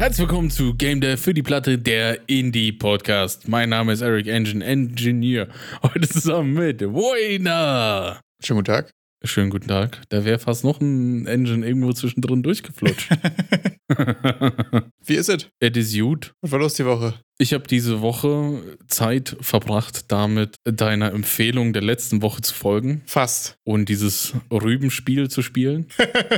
Herzlich willkommen zu Game Dev für die Platte, der Indie Podcast. Mein Name ist Eric Engine Engineer. Heute zusammen mit Woina. Schönen guten Tag. Schönen guten Tag. Da wäre fast noch ein Engine irgendwo zwischendrin durchgeflutscht. Wie ist es? It is gut. Was war los die Woche? Ich habe diese Woche Zeit verbracht, damit deiner Empfehlung der letzten Woche zu folgen Fast. und dieses Rübenspiel zu spielen.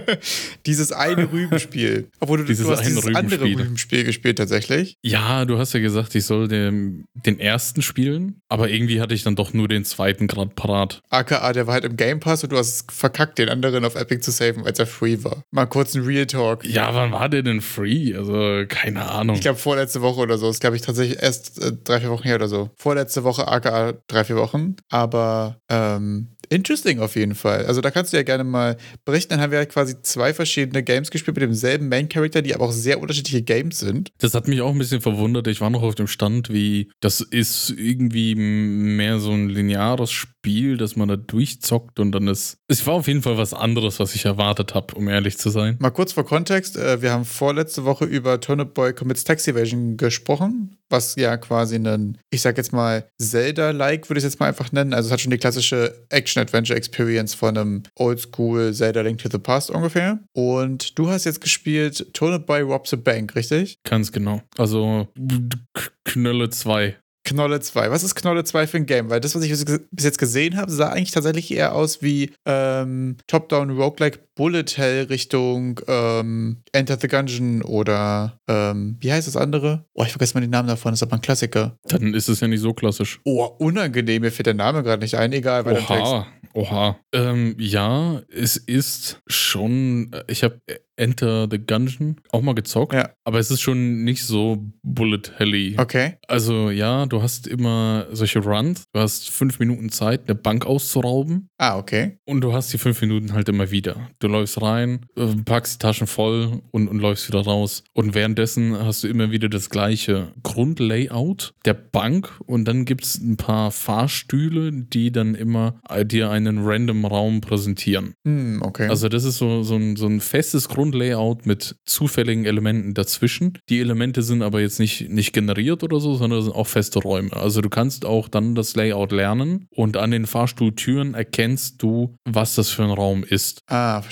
dieses eine Rübenspiel. Obwohl du, Dieses du hast dieses andere Rübenspiel. Rübenspiel gespielt tatsächlich. Ja, du hast ja gesagt, ich soll den, den ersten spielen, aber irgendwie hatte ich dann doch nur den zweiten gerade parat. AKA, der war halt im Game Pass und du hast es verkackt, den anderen auf Epic zu saven, als er free war. Mal kurz ein Real Talk. Ja, wann war der denn free? Also, keine Ahnung. Ich glaube, vorletzte Woche oder so. Das glaube ich tatsächlich erst äh, drei, vier Wochen her oder so. Vorletzte Woche, aka drei, vier Wochen. Aber ähm, interesting auf jeden Fall. Also da kannst du ja gerne mal berichten. Dann haben wir ja quasi zwei verschiedene Games gespielt mit demselben Main Character, die aber auch sehr unterschiedliche Games sind. Das hat mich auch ein bisschen verwundert. Ich war noch auf dem Stand, wie das ist irgendwie mehr so ein lineares Spiel, dass man da durchzockt und dann ist. Es war auf jeden Fall was anderes, was ich erwartet habe, um ehrlich zu sein. Mal kurz vor Kontext. äh, Wir haben vorletzte Woche über Turnip Boy Commits Tax Evasion gesprochen, was ja quasi ein, ich sag jetzt mal, Zelda-like, würde ich es jetzt mal einfach nennen. Also es hat schon die klassische Action-Adventure-Experience von einem Oldschool Zelda Link to the Past ungefähr. Und du hast jetzt gespielt Turnip Boy Robs a Bank, richtig? Ganz genau. Also Knölle 2. Knolle 2. Was ist Knolle 2 für ein Game? Weil das, was ich bis jetzt gesehen habe, sah eigentlich tatsächlich eher aus wie ähm, Top-Down Roguelike Bullet Hell Richtung ähm, Enter the Gungeon oder ähm, wie heißt das andere? Oh, ich vergesse mal den Namen davon, das ist aber ein Klassiker. Dann ist es ja nicht so klassisch. Oh, unangenehm, mir fällt der Name gerade nicht ein, egal, weil Oha, oha. Ähm, ja, es ist schon. Ich habe Enter the Gungeon auch mal gezockt, Ja. aber es ist schon nicht so bullet helly. Okay. Also ja, du hast immer solche Runs. Du hast fünf Minuten Zeit, eine Bank auszurauben. Ah, okay. Und du hast die fünf Minuten halt immer wieder. Du läufst rein, äh, packst die Taschen voll und, und läufst wieder raus. Und währenddessen hast du immer wieder das gleiche Grundlayout der Bank und dann gibt es ein paar Fahrstühle, die dann immer äh, dir einen random Raum präsentieren. Hm, okay. Also das ist so, so, ein, so ein festes Grundlayout mit zufälligen Elementen dazwischen. Die Elemente sind aber jetzt nicht, nicht generiert oder so, sondern sind auch feste Räume. Also du kannst auch dann das Layout lernen und an den Fahrstuhltüren erkennst du, was das für ein Raum ist. ah, verstehe.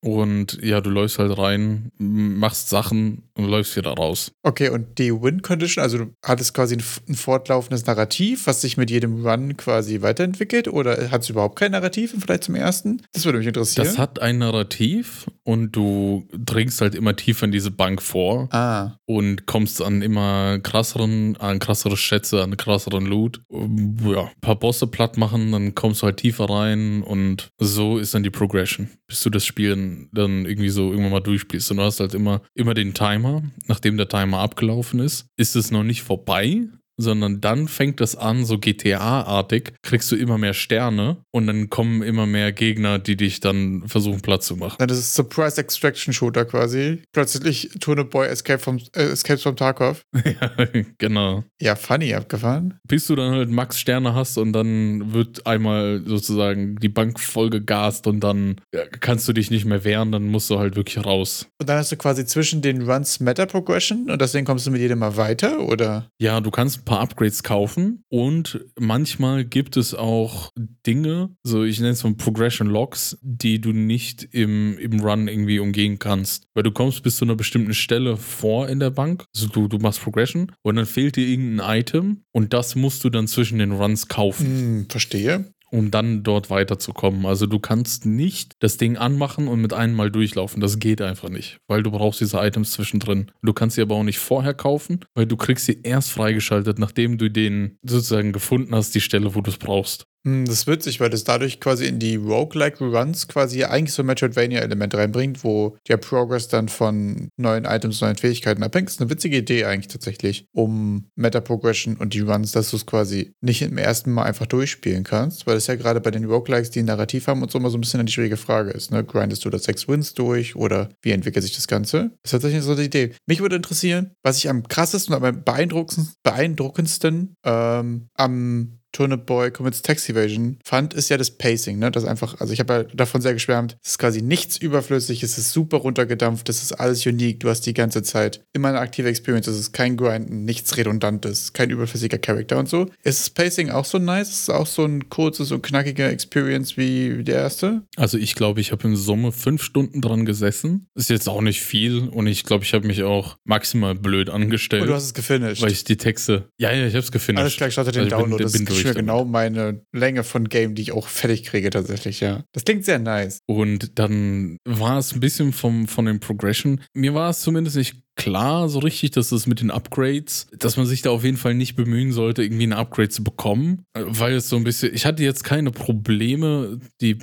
Und ja, du läufst halt rein, machst Sachen und läufst wieder raus. Okay, und die Win-Condition, also du hattest quasi ein, ein fortlaufendes Narrativ, was sich mit jedem Run quasi weiterentwickelt oder hat es überhaupt kein Narrativ Vergleich zum ersten? Das würde mich interessieren. Das hat ein Narrativ und du dringst halt immer tiefer in diese Bank vor. ah, und kommst an immer krasseren, an krassere Schätze, an krasseren Loot. Ähm, Ja, ein paar Bosse platt machen, dann kommst du halt tiefer rein und so ist dann die Progression, bis du das Spiel dann irgendwie so irgendwann mal durchspielst. Und du hast halt immer, immer den Timer. Nachdem der Timer abgelaufen ist, ist es noch nicht vorbei, sondern dann fängt das an, so GTA-artig, kriegst du immer mehr Sterne und dann kommen immer mehr Gegner, die dich dann versuchen platt zu machen. Dann ist es Surprise Extraction Shooter quasi. Plötzlich Turnip Boy Escape vom, äh, Escapes vom Tarkov. ja, genau. Ja, funny abgefahren. bis du dann halt Max Sterne hast und dann wird einmal sozusagen die Bank voll gegast und dann ja, kannst du dich nicht mehr wehren, dann musst du halt wirklich raus. Und dann hast du quasi zwischen den Runs Meta Progression und deswegen kommst du mit jedem mal weiter, oder? Ja, du kannst paar Upgrades kaufen und manchmal gibt es auch Dinge, so ich nenne es mal Progression Logs, die du nicht im, im Run irgendwie umgehen kannst. Weil du kommst bis zu einer bestimmten Stelle vor in der Bank, also du, du machst Progression und dann fehlt dir irgendein Item und das musst du dann zwischen den Runs kaufen. Hm, verstehe. Um dann dort weiterzukommen. Also du kannst nicht das Ding anmachen und mit einem Mal durchlaufen. Das geht einfach nicht, weil du brauchst diese Items zwischendrin. Du kannst sie aber auch nicht vorher kaufen, weil du kriegst sie erst freigeschaltet, nachdem du den sozusagen gefunden hast, die Stelle, wo du es brauchst. Hm, Das ist witzig, weil das dadurch quasi in die Roguelike Runs quasi eigentlich so ein Metroidvania-Element reinbringt, wo der Progress dann von neuen Items, neuen Fähigkeiten abhängt. Das ist eine witzige Idee eigentlich tatsächlich, um Meta-Progression und die Runs, dass du es quasi nicht im ersten Mal einfach durchspielen kannst, weil das ja gerade bei den Roguelikes, die ein Narrativ haben und so immer so ein bisschen eine schwierige Frage ist. Ne? Grindest du das sechs Wins durch oder wie entwickelt sich das Ganze? Das ist tatsächlich so eine Idee. Mich würde interessieren, was ich am krassesten und am beeindruckendsten, beeindruckendsten ähm, am Turnip Boy Commits Tax Evasion fand, ist ja das Pacing, ne? Das einfach, also ich habe ja davon sehr geschwärmt, es ist quasi nichts überflüssig, es ist super runtergedampft, es ist alles unique, du hast die ganze Zeit immer eine aktive Experience, es ist kein Grinden, nichts Redundantes, kein überflüssiger Charakter und so. Ist das Pacing auch so nice? Ist es auch so ein kurzes und knackiger Experience wie der erste? Also ich glaube, ich habe in Summe fünf Stunden dran gesessen. Ist jetzt auch nicht viel und ich glaube, ich habe mich auch maximal blöd angestellt. Und du hast es gefinisht. Weil ich die Texte. Ja, ja, ich habe es gefinisht. Alles klar, ich starte den Also bin- Download. bin das ist durch mir damit. genau meine Länge von Game, die ich auch fertig kriege tatsächlich, ja. Das klingt sehr nice. Und dann war es ein bisschen vom, von den Progression. Mir war es zumindest nicht klar so richtig, dass es mit den Upgrades, dass man sich da auf jeden Fall nicht bemühen sollte, irgendwie ein Upgrade zu bekommen. Äh, Weil es so ein bisschen, ich hatte jetzt keine Probleme, die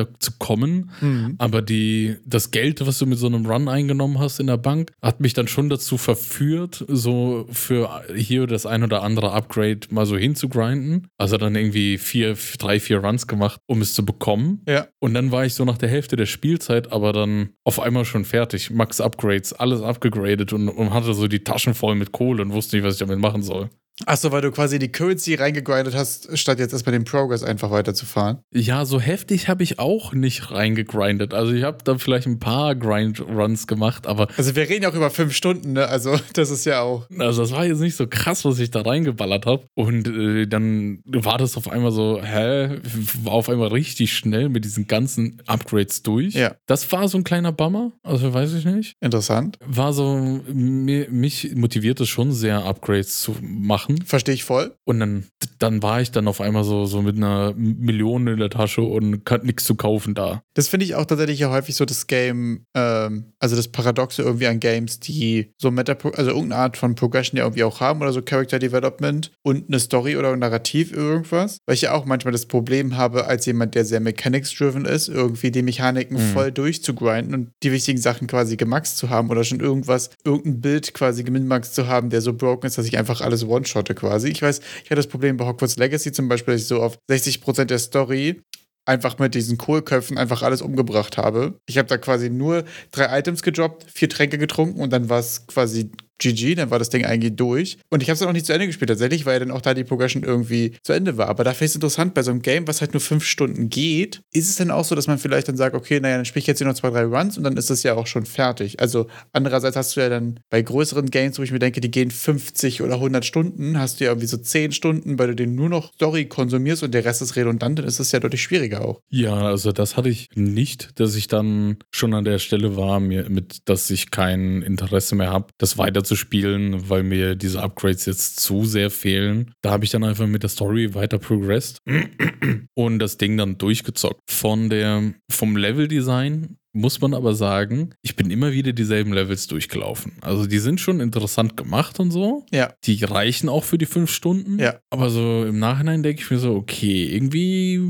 weiterzukommen, Mhm. aber die, das Geld, was du mit so einem Run eingenommen hast in der Bank, hat mich dann schon dazu verführt, so für hier das ein oder andere Upgrade mal so hinzugrinden. Also dann irgendwie vier, drei, vier Runs gemacht, um es zu bekommen. Ja. Und dann war ich so nach der Hälfte der Spielzeit aber dann auf einmal schon fertig. Max Upgrades, alles abgegradet und, und hatte so die Taschen voll mit Kohle und wusste nicht, was ich damit machen soll. Achso, weil du quasi die Currency reingegrindet hast, statt jetzt erstmal den Progress einfach weiterzufahren. Ja, so heftig habe ich auch nicht reingegrindet. Also ich habe da vielleicht ein paar Grind-Runs gemacht, aber Also wir reden ja auch über fünf Stunden, ne? Also das ist ja auch. also das war jetzt nicht so krass, was ich da reingeballert habe. Und äh, dann war das auf einmal so, hä, war auf einmal richtig schnell mit diesen ganzen Upgrades durch. Ja. Das war so ein kleiner Bummer, also weiß ich nicht. Interessant. war so, mich motiviert es schon sehr, Upgrades zu machen. Verstehe ich voll. Und dann, dann war ich dann auf einmal so, so mit einer Million in der Tasche und kann nichts zu kaufen da. Das finde ich auch tatsächlich ja häufig so das Game, ähm, also das Paradoxe irgendwie an Games, die so Meta, also irgendeine Art von Progression ja irgendwie auch haben oder so Character Development und eine Story oder ein Narrativ irgendwas. Weil ich ja auch manchmal das Problem habe, als jemand, der sehr mechanics-driven ist, irgendwie die Mechaniken Mhm. voll durchzugrinden und die wichtigen Sachen quasi gemaxt zu haben oder schon irgendwas, irgendein Bild quasi geminmaxt zu haben, der so broken ist, dass ich einfach alles one-shotte quasi. Ich weiß, ich hatte das Problem bei Hogwarts Legacy zum Beispiel, dass ich so auf 60% der Story einfach mit diesen Kohlköpfen einfach alles umgebracht habe. Ich habe da quasi nur drei Items gedroppt, vier Tränke getrunken und dann war es quasi GG, dann war das Ding eigentlich durch. Und ich habe es dann auch nicht zu Ende gespielt tatsächlich, weil ja dann auch da die Progression irgendwie zu Ende war. Aber da finde ich es interessant, bei so einem Game, was halt nur fünf Stunden geht, ist es dann auch so, dass man vielleicht dann sagt, okay, naja, dann spiele ich jetzt hier noch zwei, drei Runs und dann ist das ja auch schon fertig. Also andererseits hast du ja dann bei größeren Games, wo ich mir denke, die gehen 50 oder 100 Stunden, hast du ja irgendwie so 10 Stunden, weil du den nur noch Story konsumierst und der Rest ist redundant, dann ist das ja deutlich schwieriger auch. Ja, also das hatte ich nicht, dass ich dann schon an der Stelle war, mir mit, dass ich kein Interesse mehr habe, das weiterzuspielen, weil mir diese Upgrades jetzt zu sehr fehlen. Da habe ich dann einfach mit der Story weiter progressed und das Ding dann durchgezockt. Von der, vom Leveldesign muss man aber sagen, ich bin immer wieder dieselben Levels durchgelaufen. Also die sind schon interessant gemacht und so. Ja. Die reichen auch für die fünf Stunden. Ja. Aber so im Nachhinein denke ich mir so, okay, irgendwie.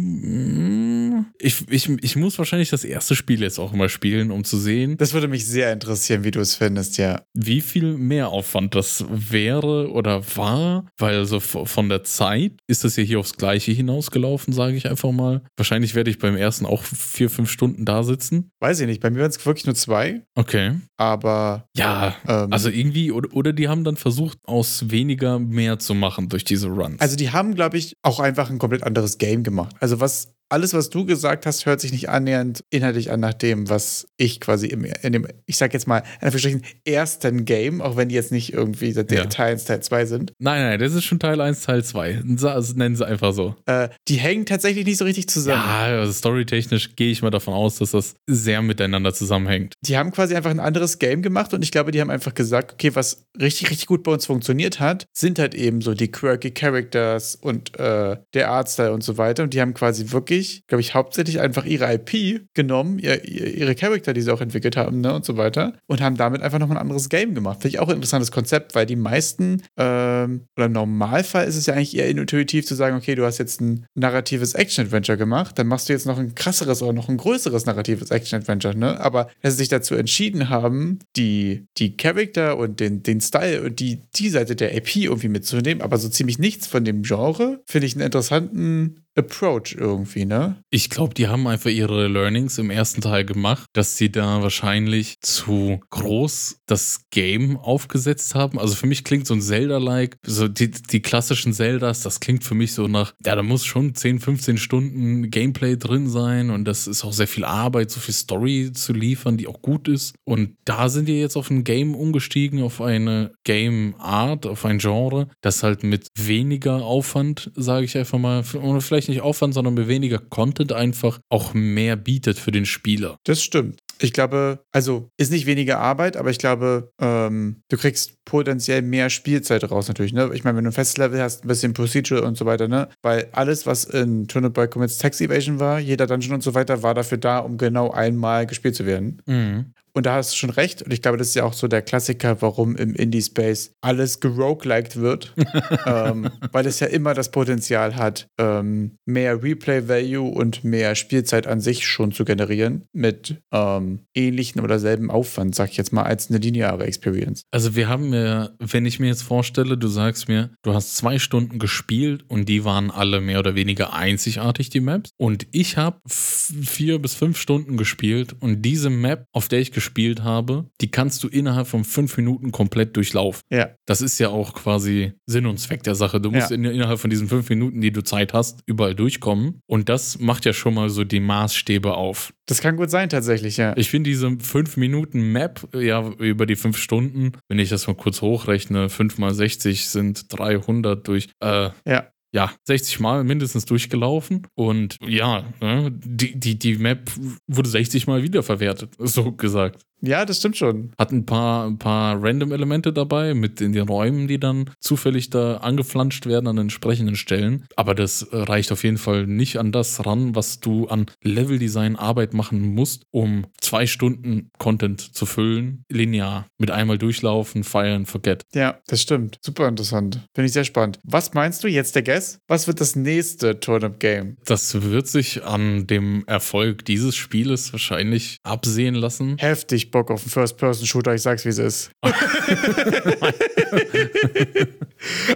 Ich, ich, ich muss wahrscheinlich das erste Spiel jetzt auch mal spielen, um zu sehen, Das würde mich sehr interessieren, wie du es findest, ja. wie viel Mehraufwand das wäre oder war. Weil so v- von der Zeit ist das ja hier aufs Gleiche hinausgelaufen, sage ich einfach mal. Wahrscheinlich werde ich beim ersten auch vier, fünf Stunden da sitzen. Weiß ich nicht. Bei mir waren es wirklich nur zwei, Okay. aber. Ja, Ähm, also irgendwie, oder, oder die haben dann versucht, aus weniger mehr zu machen durch diese Runs. Also die haben, glaube ich, auch einfach ein komplett anderes Game gemacht. Also was alles, was du gesagt hast, hört sich nicht annähernd inhaltlich an nach dem, was ich quasi im, in dem, ich sag jetzt mal, in Anführungsstrichen, ersten Game, auch wenn die jetzt nicht irgendwie der Ja. Teil 1, Teil 2 sind, Nein, nein, das ist schon Teil 1, Teil 2. Sa- also Nennen sie einfach so. äh, die hängen tatsächlich nicht so richtig zusammen. Ja, also storytechnisch gehe ich mal davon aus, dass das sehr miteinander zusammenhängt. Die haben quasi einfach ein anderes Game gemacht und ich glaube, die haben einfach gesagt, okay, was richtig, richtig gut bei uns funktioniert hat, sind halt eben so die quirky Characters und äh, der Artstyle und so weiter. Und die haben quasi wirklich, glaube ich, hauptsächlich einfach ihre IP genommen, ihr, ihr, ihre Charakter, die sie auch entwickelt haben, ne, und so weiter, und haben damit einfach noch ein anderes Game gemacht. Finde ich auch ein interessantes Konzept, weil die meisten, ähm, oder im Normalfall ist es ja eigentlich eher intuitiv zu sagen, okay, du hast jetzt ein narratives Action-Adventure gemacht, dann machst du jetzt noch ein krasseres oder noch ein größeres narratives Action-Adventure, ne? Aber dass sie sich dazu entschieden haben, die, die Charakter und den, den Style und die, die Seite der AP irgendwie mitzunehmen, aber so ziemlich nichts von dem Genre, finde ich einen interessanten Approach irgendwie, ne? Ich glaube, die haben einfach ihre Learnings im ersten Teil gemacht, dass sie da wahrscheinlich zu groß das Game aufgesetzt haben. Also für mich klingt so ein Zelda-like, so die, die klassischen Zeldas, das klingt für mich so nach, ja, da muss schon 10, 15 Stunden Gameplay drin sein und das ist auch sehr viel Arbeit, so viel Story zu liefern, die auch gut ist. Und da sind die jetzt auf ein Game umgestiegen, auf eine Game Art, auf ein Genre, das halt mit weniger Aufwand, sage ich einfach mal, oder vielleicht nicht Aufwand, sondern mit weniger Content einfach auch mehr bietet für den Spieler. Das stimmt. Ich glaube, also ist nicht weniger Arbeit, aber ich glaube, ähm, du kriegst potenziell mehr Spielzeit raus natürlich. Ne? Ich meine, wenn du ein festes Level hast, ein bisschen Procedural und so weiter, ne? Weil alles, was in Turnip Boy Commits Tax Evasion war, jeder Dungeon und so weiter, war dafür da, um genau einmal gespielt zu werden. Mhm. Und da hast du schon recht. Und ich glaube, das ist ja auch so der Klassiker, warum im Indie-Space alles gerogueliked wird. ähm, weil es ja immer das Potenzial hat, ähm, mehr Replay-Value und mehr Spielzeit an sich schon zu generieren. Mit ähm, ähnlichen oder selben Aufwand, sag ich jetzt mal, als eine lineare Experience. Also wir haben ja, wenn ich mir jetzt vorstelle, du sagst mir, du hast zwei Stunden gespielt und die waren alle mehr oder weniger einzigartig, die Maps. Und ich habe vier bis fünf Stunden gespielt und diese Map, auf der ich gespielt gespielt habe, die kannst du innerhalb von fünf Minuten komplett durchlaufen. Ja. Das ist ja auch quasi Sinn und Zweck der Sache. Du musst Ja. in, innerhalb von diesen fünf Minuten, die du Zeit hast, überall durchkommen. Und das macht ja schon mal so die Maßstäbe auf. Das kann gut sein, tatsächlich, ja. Ich finde diese 5 Minuten Map, ja, über die 5 Stunden, wenn ich das mal kurz hochrechne, 5 mal 60 sind 300 durch, äh, Ja. Ja, 60 Mal mindestens durchgelaufen. Und ja, ne, die, die, die Map wurde 60 Mal wiederverwertet, so gesagt. Ja, das stimmt schon. Hat ein paar, ein paar Random-Elemente dabei mit in den Räumen, die dann zufällig da angeflanscht werden an entsprechenden Stellen. Aber das reicht auf jeden Fall nicht an das ran, was du an Leveldesign Arbeit machen musst, um zwei Stunden Content zu füllen, linear. Mit einmal durchlaufen, feiern, forget. Ja, das stimmt. Super interessant. Finde ich sehr spannend. Was meinst du jetzt, der Guess? Was wird das nächste Turnip-Game? Das wird sich an dem Erfolg dieses Spieles wahrscheinlich absehen lassen. Heftig Bock auf einen First-Person-Shooter, ich sag's, wie es ist.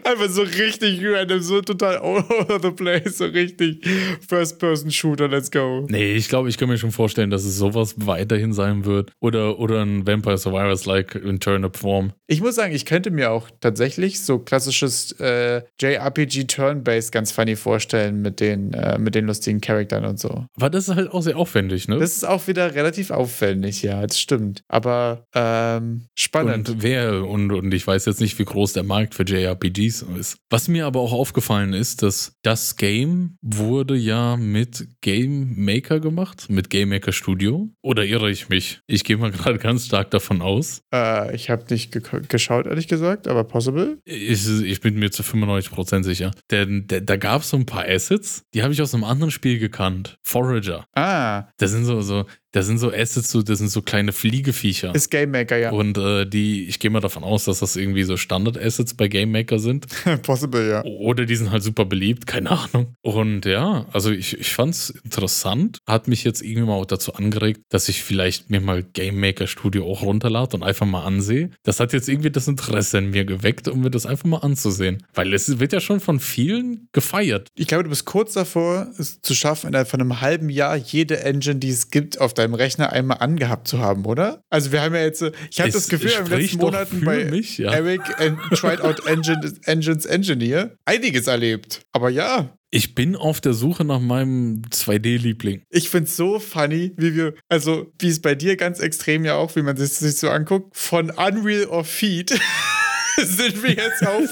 Einfach so richtig random, so total all over the place, so richtig First-Person-Shooter, let's go. Nee, ich glaube, ich kann mir schon vorstellen, dass es sowas weiterhin sein wird. Oder, oder ein Vampire Survivors-like in Turnip-Form. Ich muss sagen, ich könnte mir auch tatsächlich so klassisches äh, JRPG Turn-Based ganz funny vorstellen mit den, äh, mit den lustigen Charakteren und so. Aber das ist halt auch sehr aufwendig, ne? Das ist auch wieder relativ aufwendig, ja, das stimmt. Aber ähm, spannend. Und wer, und, und ich weiß jetzt nicht, wie groß der Markt für JRPGs ist. Was mir aber auch aufgefallen ist, dass das Game wurde ja mit Game Maker gemacht, mit Game Maker Studio. Oder irre ich mich? Ich gehe mal gerade ganz stark davon aus. Äh, ich habe nicht ge geschaut, ehrlich gesagt, aber possible. Ich, ich bin mir zu 95% sicher. Denn da, da gab es so ein paar Assets, die habe ich aus einem anderen Spiel gekannt. Forager. Ah, Das sind so, so, das sind so Assets, so, das sind so kleine Fliegeviecher. ist Game Maker, ja. Und äh, die, ich gehe mal davon aus, dass das irgendwie so Standard-Assets bei Game Maker sind. possible, ja. Oder die sind halt super beliebt, keine Ahnung. Und ja, also ich, ich fand es interessant. Hat mich jetzt irgendwie mal auch dazu angeregt, dass ich vielleicht mir mal Game Maker Studio auch runterlade und einfach mal ansehe. Das hat jetzt irgendwie das Interesse in mir geweckt, um mir das einfach mal anzusehen. Weil es wird ja schon von vielen gefeiert. Ich glaube, du bist kurz davor, es zu schaffen, innerhalb von einem halben Jahr jede Engine, die es gibt, auf deinem Rechner einmal angehabt zu haben, oder? Also wir haben ja jetzt, äh, ich habe Es das Gefühl, in den letzten Monaten bei mich, ja. Eric and Tried Out Engine, Engines Engineer einiges erlebt. Aber ja, Ich bin auf der Suche nach meinem 2D-Liebling. ich finde es so funny, wie wir, also wie es bei dir ganz extrem ja auch, wie man sich, so anguckt, von Unreal of Feet. Sind wir jetzt auf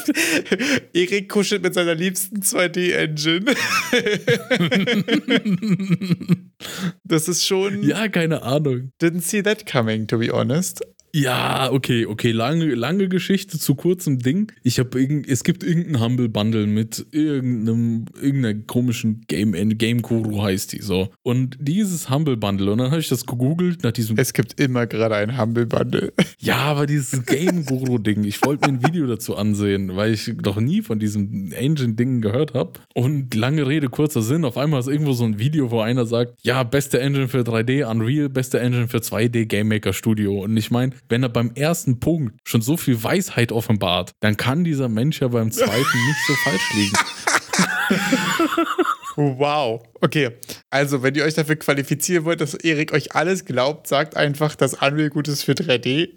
Erik kuschelt mit seiner liebsten 2D-Engine. das ist schon. Ja, keine Ahnung. Didn't see that coming, to be honest. Ja, okay, okay, lange, lange Geschichte zu kurzem Ding. Ich habe irgend, es gibt irgendein Humble Bundle mit irgendeinem, irgendeiner komischen Game, Game Guru heißt die so. Und dieses Humble Bundle, und dann habe ich das gegoogelt nach diesem, Es gibt immer gerade ein Humble Bundle. ja, aber dieses Game Guru Ding, ich wollte mir ein Video dazu ansehen, weil ich noch nie von diesem Engine Ding gehört habe. Und lange Rede, kurzer Sinn, auf einmal ist irgendwo so ein Video, wo einer sagt, ja, beste Engine für 3D, Unreal, beste Engine für 2D, Game Maker Studio. Und ich meine, wenn er beim ersten Punkt schon so viel Weisheit offenbart, dann kann dieser Mensch ja beim zweiten nicht so falsch liegen. Wow. Okay. Also, wenn ihr euch dafür qualifizieren wollt, dass Erik euch alles glaubt, sagt einfach, dass Unreal gut ist für 3D.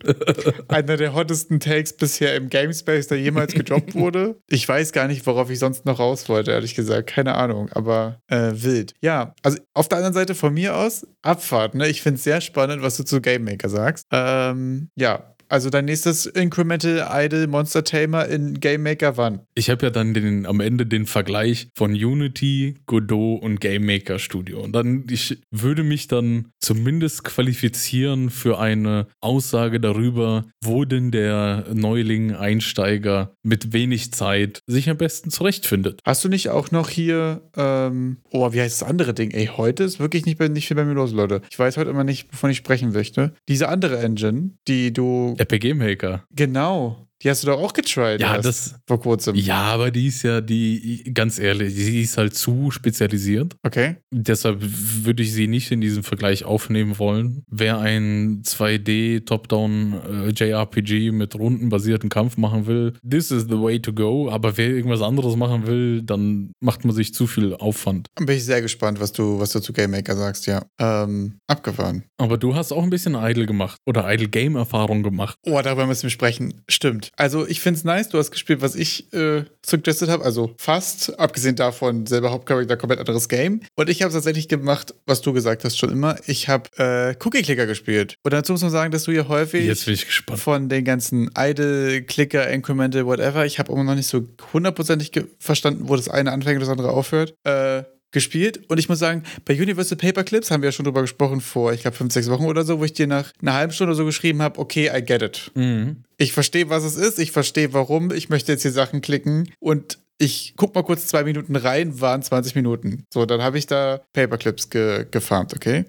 Einer der hottesten Takes bisher im Gamespace, der jemals gedroppt wurde. Ich weiß gar nicht, worauf ich sonst noch raus wollte, ehrlich gesagt. Keine Ahnung, aber äh, wild. Ja, also auf der anderen Seite von mir aus, Abfahrt, ne? Ich finde es sehr spannend, was du zu Game Maker sagst. Ähm, ja, also dein nächstes Incremental Idol Monster Tamer in Game Maker wann? Ich habe ja dann den, am Ende den Vergleich von Unity, Godot und Game Maker Studio. Und dann, ich würde mich dann zumindest qualifizieren für eine Aussage darüber, wo denn der Neuling, Einsteiger mit wenig Zeit sich am besten zurechtfindet. Hast du nicht auch noch hier, ähm, oh, wie heißt das andere Ding? Ey, heute ist wirklich nicht, nicht viel bei mir los, Leute. Ich weiß heute immer nicht, wovon ich sprechen möchte. Diese andere Engine, die du RPG Maker. Genau. Die hast du doch auch getried. Ja, das. Vor kurzem. Ja, aber die ist ja, die, ganz ehrlich, die ist halt zu spezialisiert. Okay. Deshalb würde ich sie nicht in diesen Vergleich aufnehmen wollen. Wer ein 2D Top-Down äh, JRPG mit rundenbasierten Kampf machen will, this is the way to go. Aber wer irgendwas anderes machen will, dann macht man sich zu viel Aufwand. Bin ich sehr gespannt, was du, was du zu Game Maker sagst, ja. Ähm, abgefahren. Aber du hast auch ein bisschen Idle gemacht oder Idle Game Erfahrung gemacht. Oh, darüber müssen wir sprechen. Stimmt. Also ich finde es nice, du hast gespielt, was ich äh, suggested habe, also fast, abgesehen davon selber Hauptcharakter, komplett anderes Game. Und ich habe tatsächlich gemacht, was du gesagt hast schon immer. Ich habe äh, Cookie-Clicker gespielt. Und dazu muss man sagen, dass du ja häufig Jetzt bin ich gespannt. von den ganzen Idle-Clicker, Incremental, whatever, ich habe immer noch nicht so hundertprozentig verstanden, wo das eine anfängt und das andere aufhört. Äh, gespielt. Und ich muss sagen, bei Universal Paperclips haben wir ja schon drüber gesprochen vor, ich glaube, fünf, sechs Wochen oder so, wo ich dir nach einer halben Stunde so geschrieben habe, okay, I get it. Mhm. Ich verstehe, was es ist, ich verstehe, warum, ich möchte jetzt hier Sachen klicken und ich guck mal kurz zwei Minuten rein, waren 20 Minuten. So, dann habe ich da Paperclips ge gefarmt, okay?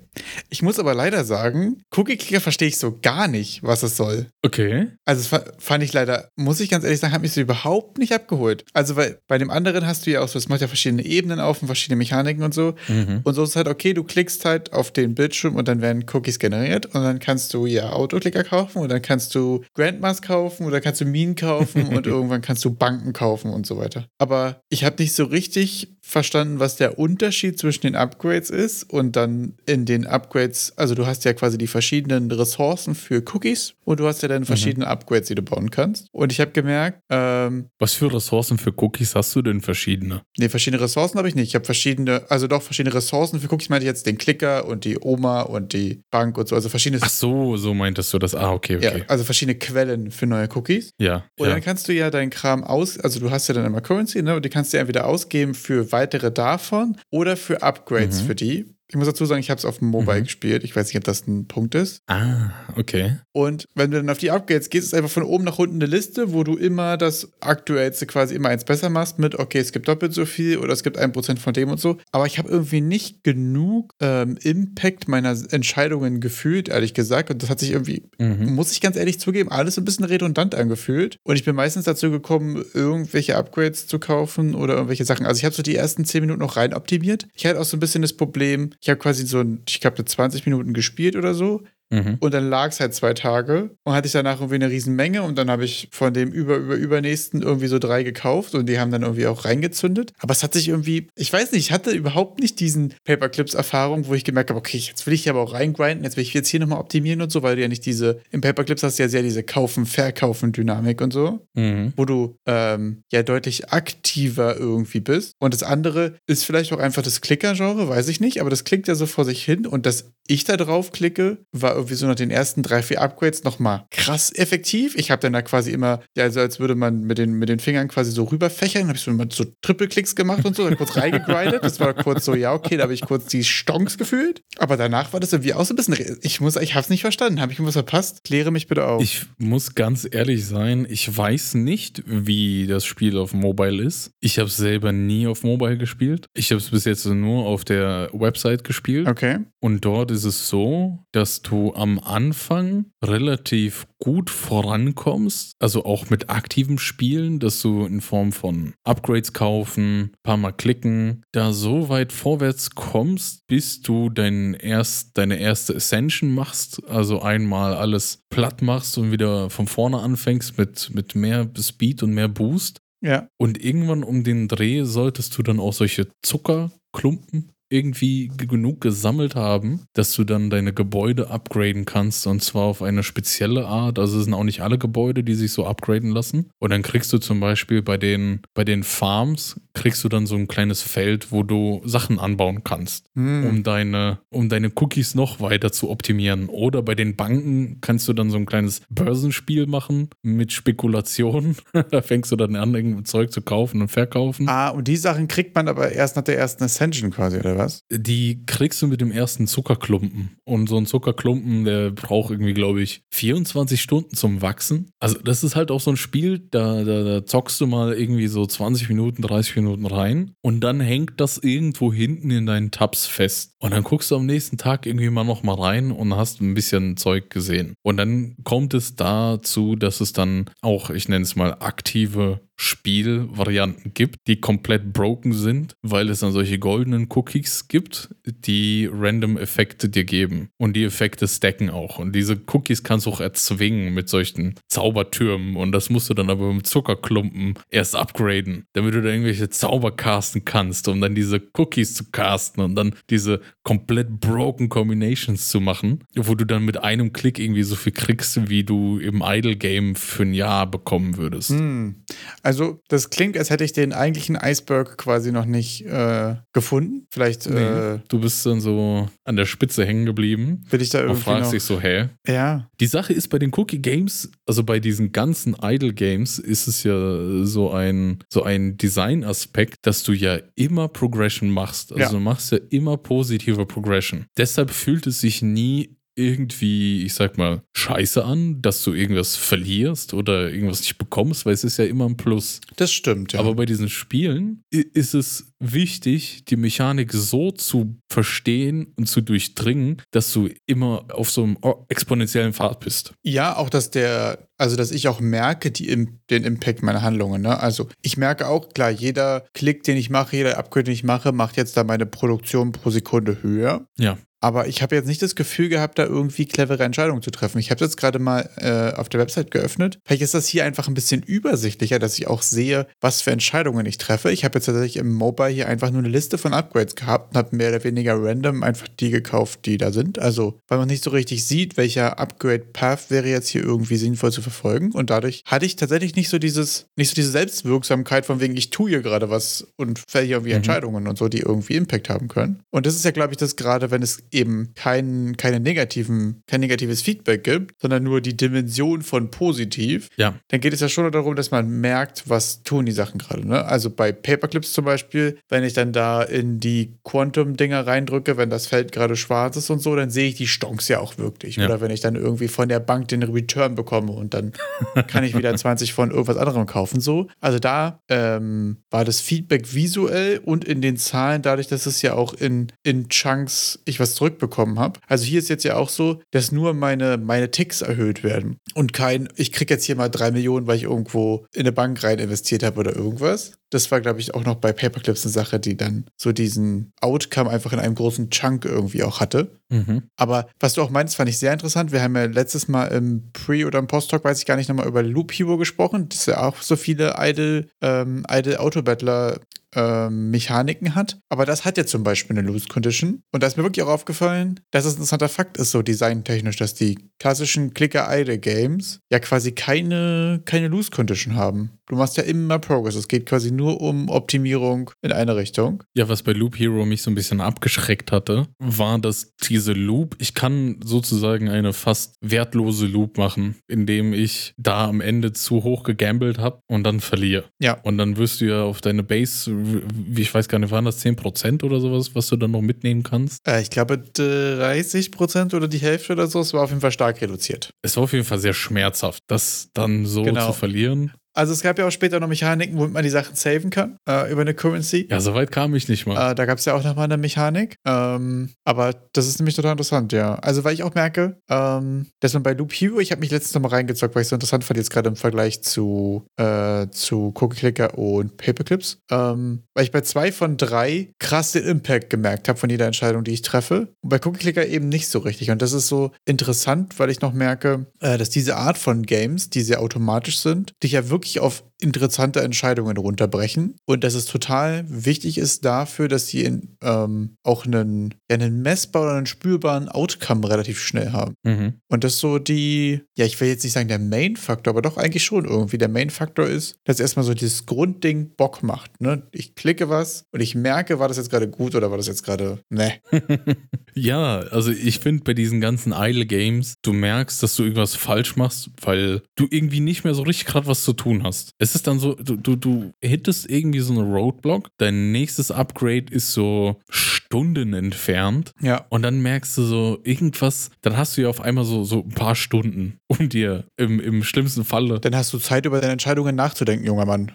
Ich muss aber leider sagen, Cookie Clicker verstehe ich so gar nicht, was es soll. Okay. Also fand ich leider, muss ich ganz ehrlich sagen, hat mich so überhaupt nicht abgeholt. Also weil bei dem anderen hast du ja auch so, es macht ja verschiedene Ebenen auf und verschiedene Mechaniken und so. Mhm. Und so ist es halt, okay, du klickst halt auf den Bildschirm und dann werden Cookies generiert und dann kannst du ja Autoklicker kaufen und dann kannst du Grandmas kaufen oder kannst du Minen kaufen und irgendwann kannst du Banken kaufen und so weiter aber ich habe nicht so richtig verstanden, was der Unterschied zwischen den Upgrades ist und dann in den Upgrades, also du hast ja quasi die verschiedenen Ressourcen für Cookies und du hast ja dann verschiedene mhm. Upgrades, die du bauen kannst. Und ich habe gemerkt, ähm, was für Ressourcen für Cookies hast du denn verschiedene? Nee, verschiedene Ressourcen habe ich nicht. Ich habe verschiedene, also doch verschiedene Ressourcen für Cookies, meinte ich jetzt den Klicker und die Oma und die Bank und so, also verschiedene. Ach so, so meintest du das. Ah, okay, okay. Ja, also verschiedene Quellen für neue Cookies. Ja. Und ja. dann kannst du ja deinen Kram aus, also du hast ja dann immer Currency, ne? Und die kannst du entweder ausgeben für weitere davon oder für Upgrades Mhm. für die. Ich muss dazu sagen, ich habe es auf dem Mobile Mhm. gespielt. Ich weiß nicht, ob das ein Punkt ist. Ah, okay. Und wenn du dann auf die Upgrades gehst, ist einfach von oben nach unten eine Liste, wo du immer das Aktuellste quasi immer eins besser machst mit, okay, es gibt doppelt so viel oder es gibt ein Prozent von dem und so. Aber ich habe irgendwie nicht genug ähm, Impact meiner Entscheidungen gefühlt, ehrlich gesagt. Und das hat sich irgendwie, Mhm. muss ich ganz ehrlich zugeben, alles ein bisschen redundant angefühlt. Und ich bin meistens dazu gekommen, irgendwelche Upgrades zu kaufen oder irgendwelche Sachen. Also ich habe so die ersten 10 Minuten noch rein optimiert. Ich hatte auch so ein bisschen das Problem, ich habe quasi so, ein, ich glaube, 20 Minuten gespielt oder so. Mhm. Und dann lag es halt zwei Tage und hatte ich danach irgendwie eine riesen Menge und dann habe ich von dem über, über, übernächsten irgendwie so drei gekauft und die haben dann irgendwie auch reingezündet. Aber es hat sich irgendwie, ich weiß nicht, ich hatte überhaupt nicht diesen Paperclips-Erfahrung, wo ich gemerkt habe, okay, jetzt will ich hier aber auch reingrinden, jetzt will ich jetzt hier nochmal optimieren und so, weil du ja nicht diese, im Paperclips hast du ja sehr diese Kaufen-Verkaufen-Dynamik und so Mhm. wo du ähm, ja deutlich aktiver irgendwie bist. Und das andere ist vielleicht auch einfach das Klicker-Genre, weiß ich nicht, aber das klickt ja so vor sich hin und dass ich da drauf klicke, war irgendwie so nach den ersten drei, vier Upgrades nochmal krass effektiv. Ich habe dann da quasi immer, ja, so als würde man mit den, mit den Fingern quasi so rüberfächern, habe ich so immer so Triple-Klicks gemacht und so, dann kurz reingegrindet. Das war kurz so, ja, okay, da habe ich kurz die Stonks gefühlt. Aber danach war das irgendwie auch so ein bisschen, ich muss, ich habe es nicht verstanden. Habe ich irgendwas verpasst? Kläre mich bitte auf. Ich muss ganz ehrlich sein, ich weiß nicht, wie das Spiel auf Mobile ist. Ich habe es selber nie auf Mobile gespielt. Ich habe es bis jetzt nur auf der Website gespielt. okay. Und dort ist es so, dass du am Anfang relativ gut vorankommst, also auch mit aktivem Spielen, dass du in Form von Upgrades kaufen, paar Mal klicken, da so weit vorwärts kommst, bis du dein erst, deine erste Ascension machst, also einmal alles platt machst und wieder von vorne anfängst mit, mit mehr Speed und mehr Boost. Ja. Und irgendwann um den Dreh solltest du dann auch solche Zucker Zuckerklumpen irgendwie genug gesammelt haben, dass du dann deine Gebäude upgraden kannst und zwar auf eine spezielle Art. Also es sind auch nicht alle Gebäude, die sich so upgraden lassen. Und dann kriegst du zum Beispiel bei den, bei den Farms, kriegst du dann so ein kleines Feld, wo du Sachen anbauen kannst, Hm. um deine, um deine Cookies noch weiter zu optimieren. Oder bei den Banken kannst du dann so ein kleines Börsenspiel machen mit Spekulationen. da fängst du dann an, Zeug zu kaufen und verkaufen. Ah, und die Sachen kriegt man aber erst nach der ersten Ascension quasi, oder was? Die kriegst du mit dem ersten Zuckerklumpen. Und so ein Zuckerklumpen, der braucht irgendwie, glaube ich, 24 Stunden zum Wachsen. Also, das ist halt auch so ein Spiel, da, da, da zockst du mal irgendwie so 20 Minuten, 30 Minuten rein und dann hängt das irgendwo hinten in deinen Tabs fest. Und dann guckst du am nächsten Tag irgendwie mal noch mal rein und hast ein bisschen Zeug gesehen. Und dann kommt es dazu, dass es dann auch, ich nenne es mal, aktive Spielvarianten gibt, die komplett broken sind, weil es dann solche goldenen Cookies gibt, die random Effekte dir geben. Und die Effekte stacken auch. Und diese Cookies kannst du auch erzwingen mit solchen Zaubertürmen. Und das musst du dann aber mit Zuckerklumpen erst upgraden, damit du da irgendwelche Zauber casten kannst, um dann diese Cookies zu casten und dann diese komplett broken Combinations zu machen, wo du dann mit einem Klick irgendwie so viel kriegst, wie du im Idle Game für ein Jahr bekommen würdest. Hm. Also, das klingt, als hätte ich den eigentlichen Iceberg quasi noch nicht äh, gefunden. Vielleicht äh, Nee, du bist dann so an der Spitze hängen geblieben will ich da und irgendwie fragst noch. dich so, hä? ja, Die Sache ist bei den Cookie Games, also bei diesen ganzen Idle Games, ist es ja so ein, so ein Design-Aspekt, dass du ja immer Progression machst. Also Ja. du machst ja immer positive Progression. Deshalb fühlt es sich nie irgendwie, ich sag mal, scheiße an, dass du irgendwas verlierst oder irgendwas nicht bekommst, weil es ist ja immer ein Plus. das stimmt. Ja. Aber bei diesen Spielen ist es wichtig, die Mechanik so zu verstehen und zu durchdringen, dass du immer auf so einem exponentiellen Pfad bist. Ja, auch dass der, also dass ich auch merke, die, den Impact meiner Handlungen. Ne? Also ich merke auch, klar, jeder Klick, den ich mache, jeder Upgrade, den ich mache, macht jetzt da meine Produktion pro Sekunde höher. Ja. Aber ich habe jetzt nicht das Gefühl gehabt, da irgendwie clevere Entscheidungen zu treffen. Ich habe jetzt gerade mal äh, auf der Website geöffnet. Vielleicht ist das hier einfach ein bisschen übersichtlicher, dass ich auch sehe, was für Entscheidungen ich treffe. Ich habe jetzt tatsächlich im Mobile hier einfach nur eine Liste von Upgrades gehabt und habe mehr oder weniger random einfach die gekauft, die da sind. Also, weil man nicht so richtig sieht, welcher Upgrade-Path wäre jetzt hier irgendwie sinnvoll zu verfolgen. Und dadurch hatte ich tatsächlich nicht so dieses, nicht so diese Selbstwirksamkeit von wegen, ich tue hier gerade was und fälle hier irgendwie Mhm. Entscheidungen und so, die irgendwie Impact haben können. Und das ist ja, glaube ich, das gerade, wenn es eben kein, keine negativen, kein negatives Feedback gibt, sondern nur die Dimension von positiv, Ja. dann geht es ja schon darum, dass man merkt, was tun die Sachen gerade. Ne? Also bei Paperclips zum Beispiel, wenn ich dann da in die Quantum-Dinger reindrücke, wenn das Feld gerade schwarz ist und so, dann sehe ich die Stonks ja auch wirklich. Ja. Oder wenn ich dann irgendwie von der Bank den Return bekomme und dann kann ich wieder 20 von irgendwas anderem kaufen. So. Also da ähm, war das Feedback visuell und in den Zahlen, dadurch, dass es ja auch in, in Chunks ich was zurückbekommen habe. Also hier ist jetzt ja auch so, dass nur meine, meine Ticks erhöht werden und kein, ich kriege jetzt hier mal drei Millionen, weil ich irgendwo in eine Bank rein investiert habe oder irgendwas. Das war, glaube ich, auch noch bei Paperclips eine Sache, die dann so diesen Outcome einfach in einem großen Chunk irgendwie auch hatte. Mhm. Aber was du auch meinst, fand ich sehr interessant. Wir haben ja letztes Mal im Pre- oder im Post-Talk, weiß ich gar nicht, nochmal über Loop Hero gesprochen, das ja auch so viele Idle, ähm, Idle Autobattler ähm, Mechaniken hat. Aber das hat ja zum Beispiel eine Loose Condition. Und da ist mir wirklich auch aufgefallen, dass es ein interessanter Fakt ist, so designtechnisch, dass die klassischen Clicker-Idle-Games ja quasi keine, keine Loose Condition haben. Du machst ja immer Progress. Es geht quasi nur um Optimierung in eine Richtung. Ja, was bei Loop Hero mich so ein bisschen abgeschreckt hatte, war, dass diese Loop, ich kann sozusagen eine fast wertlose Loop machen, indem ich da am Ende zu hoch gegambelt habe und dann verliere. Ja. Und dann wirst du ja auf deine Base, wie ich weiß gar nicht, waren das 10% oder sowas, was du dann noch mitnehmen kannst? Äh, ich glaube 30 Prozent oder die Hälfte oder so. Es war auf jeden Fall stark reduziert. Es war auf jeden Fall sehr schmerzhaft, das dann so Genau. zu verlieren. Also es gab ja auch später noch Mechaniken, womit man die Sachen saven kann äh, über eine Currency. Ja, so weit kam ich nicht mal. Äh, da gab es ja auch nochmal eine Mechanik. Ähm, aber das ist nämlich total interessant, ja. Also weil ich auch merke, ähm, dass man bei Loop Hero, ich habe mich letztens nochmal reingezockt, weil ich es so interessant fand, jetzt gerade im Vergleich zu, äh, zu Cookie Clicker und Paperclips, ähm, weil ich bei zwei von drei krass den Impact gemerkt habe von jeder Entscheidung, die ich treffe. Und bei Cookie Clicker eben nicht so richtig. Und das ist so interessant, weil ich noch merke, äh, dass diese Art von Games, die sehr automatisch sind, dich ja wirklich wirklich auf interessante Entscheidungen runterbrechen und dass es total wichtig ist dafür, dass sie in, ähm, auch einen, ja, einen messbaren oder einen spürbaren Outcome relativ schnell haben. Mhm. Und das so die, ja, ich will jetzt nicht sagen der Main-Faktor, aber doch eigentlich schon irgendwie. Der Main-Faktor ist, dass erstmal so dieses Grundding Bock macht. Ne? Ich klicke was und ich merke, war das jetzt gerade gut oder war das jetzt gerade, ne? ja, also ich finde bei diesen ganzen Idle Games, du merkst, dass du irgendwas falsch machst, weil du irgendwie nicht mehr so richtig gerade was zu tun hast. Es ist dann so, du, du, du hittest irgendwie so eine Roadblock, dein nächstes Upgrade ist so Stunden entfernt Ja. und dann merkst du so irgendwas, dann hast du ja auf einmal so, so ein paar Stunden, um dir im, im schlimmsten Falle Dann hast du Zeit, über deine Entscheidungen nachzudenken, junger Mann.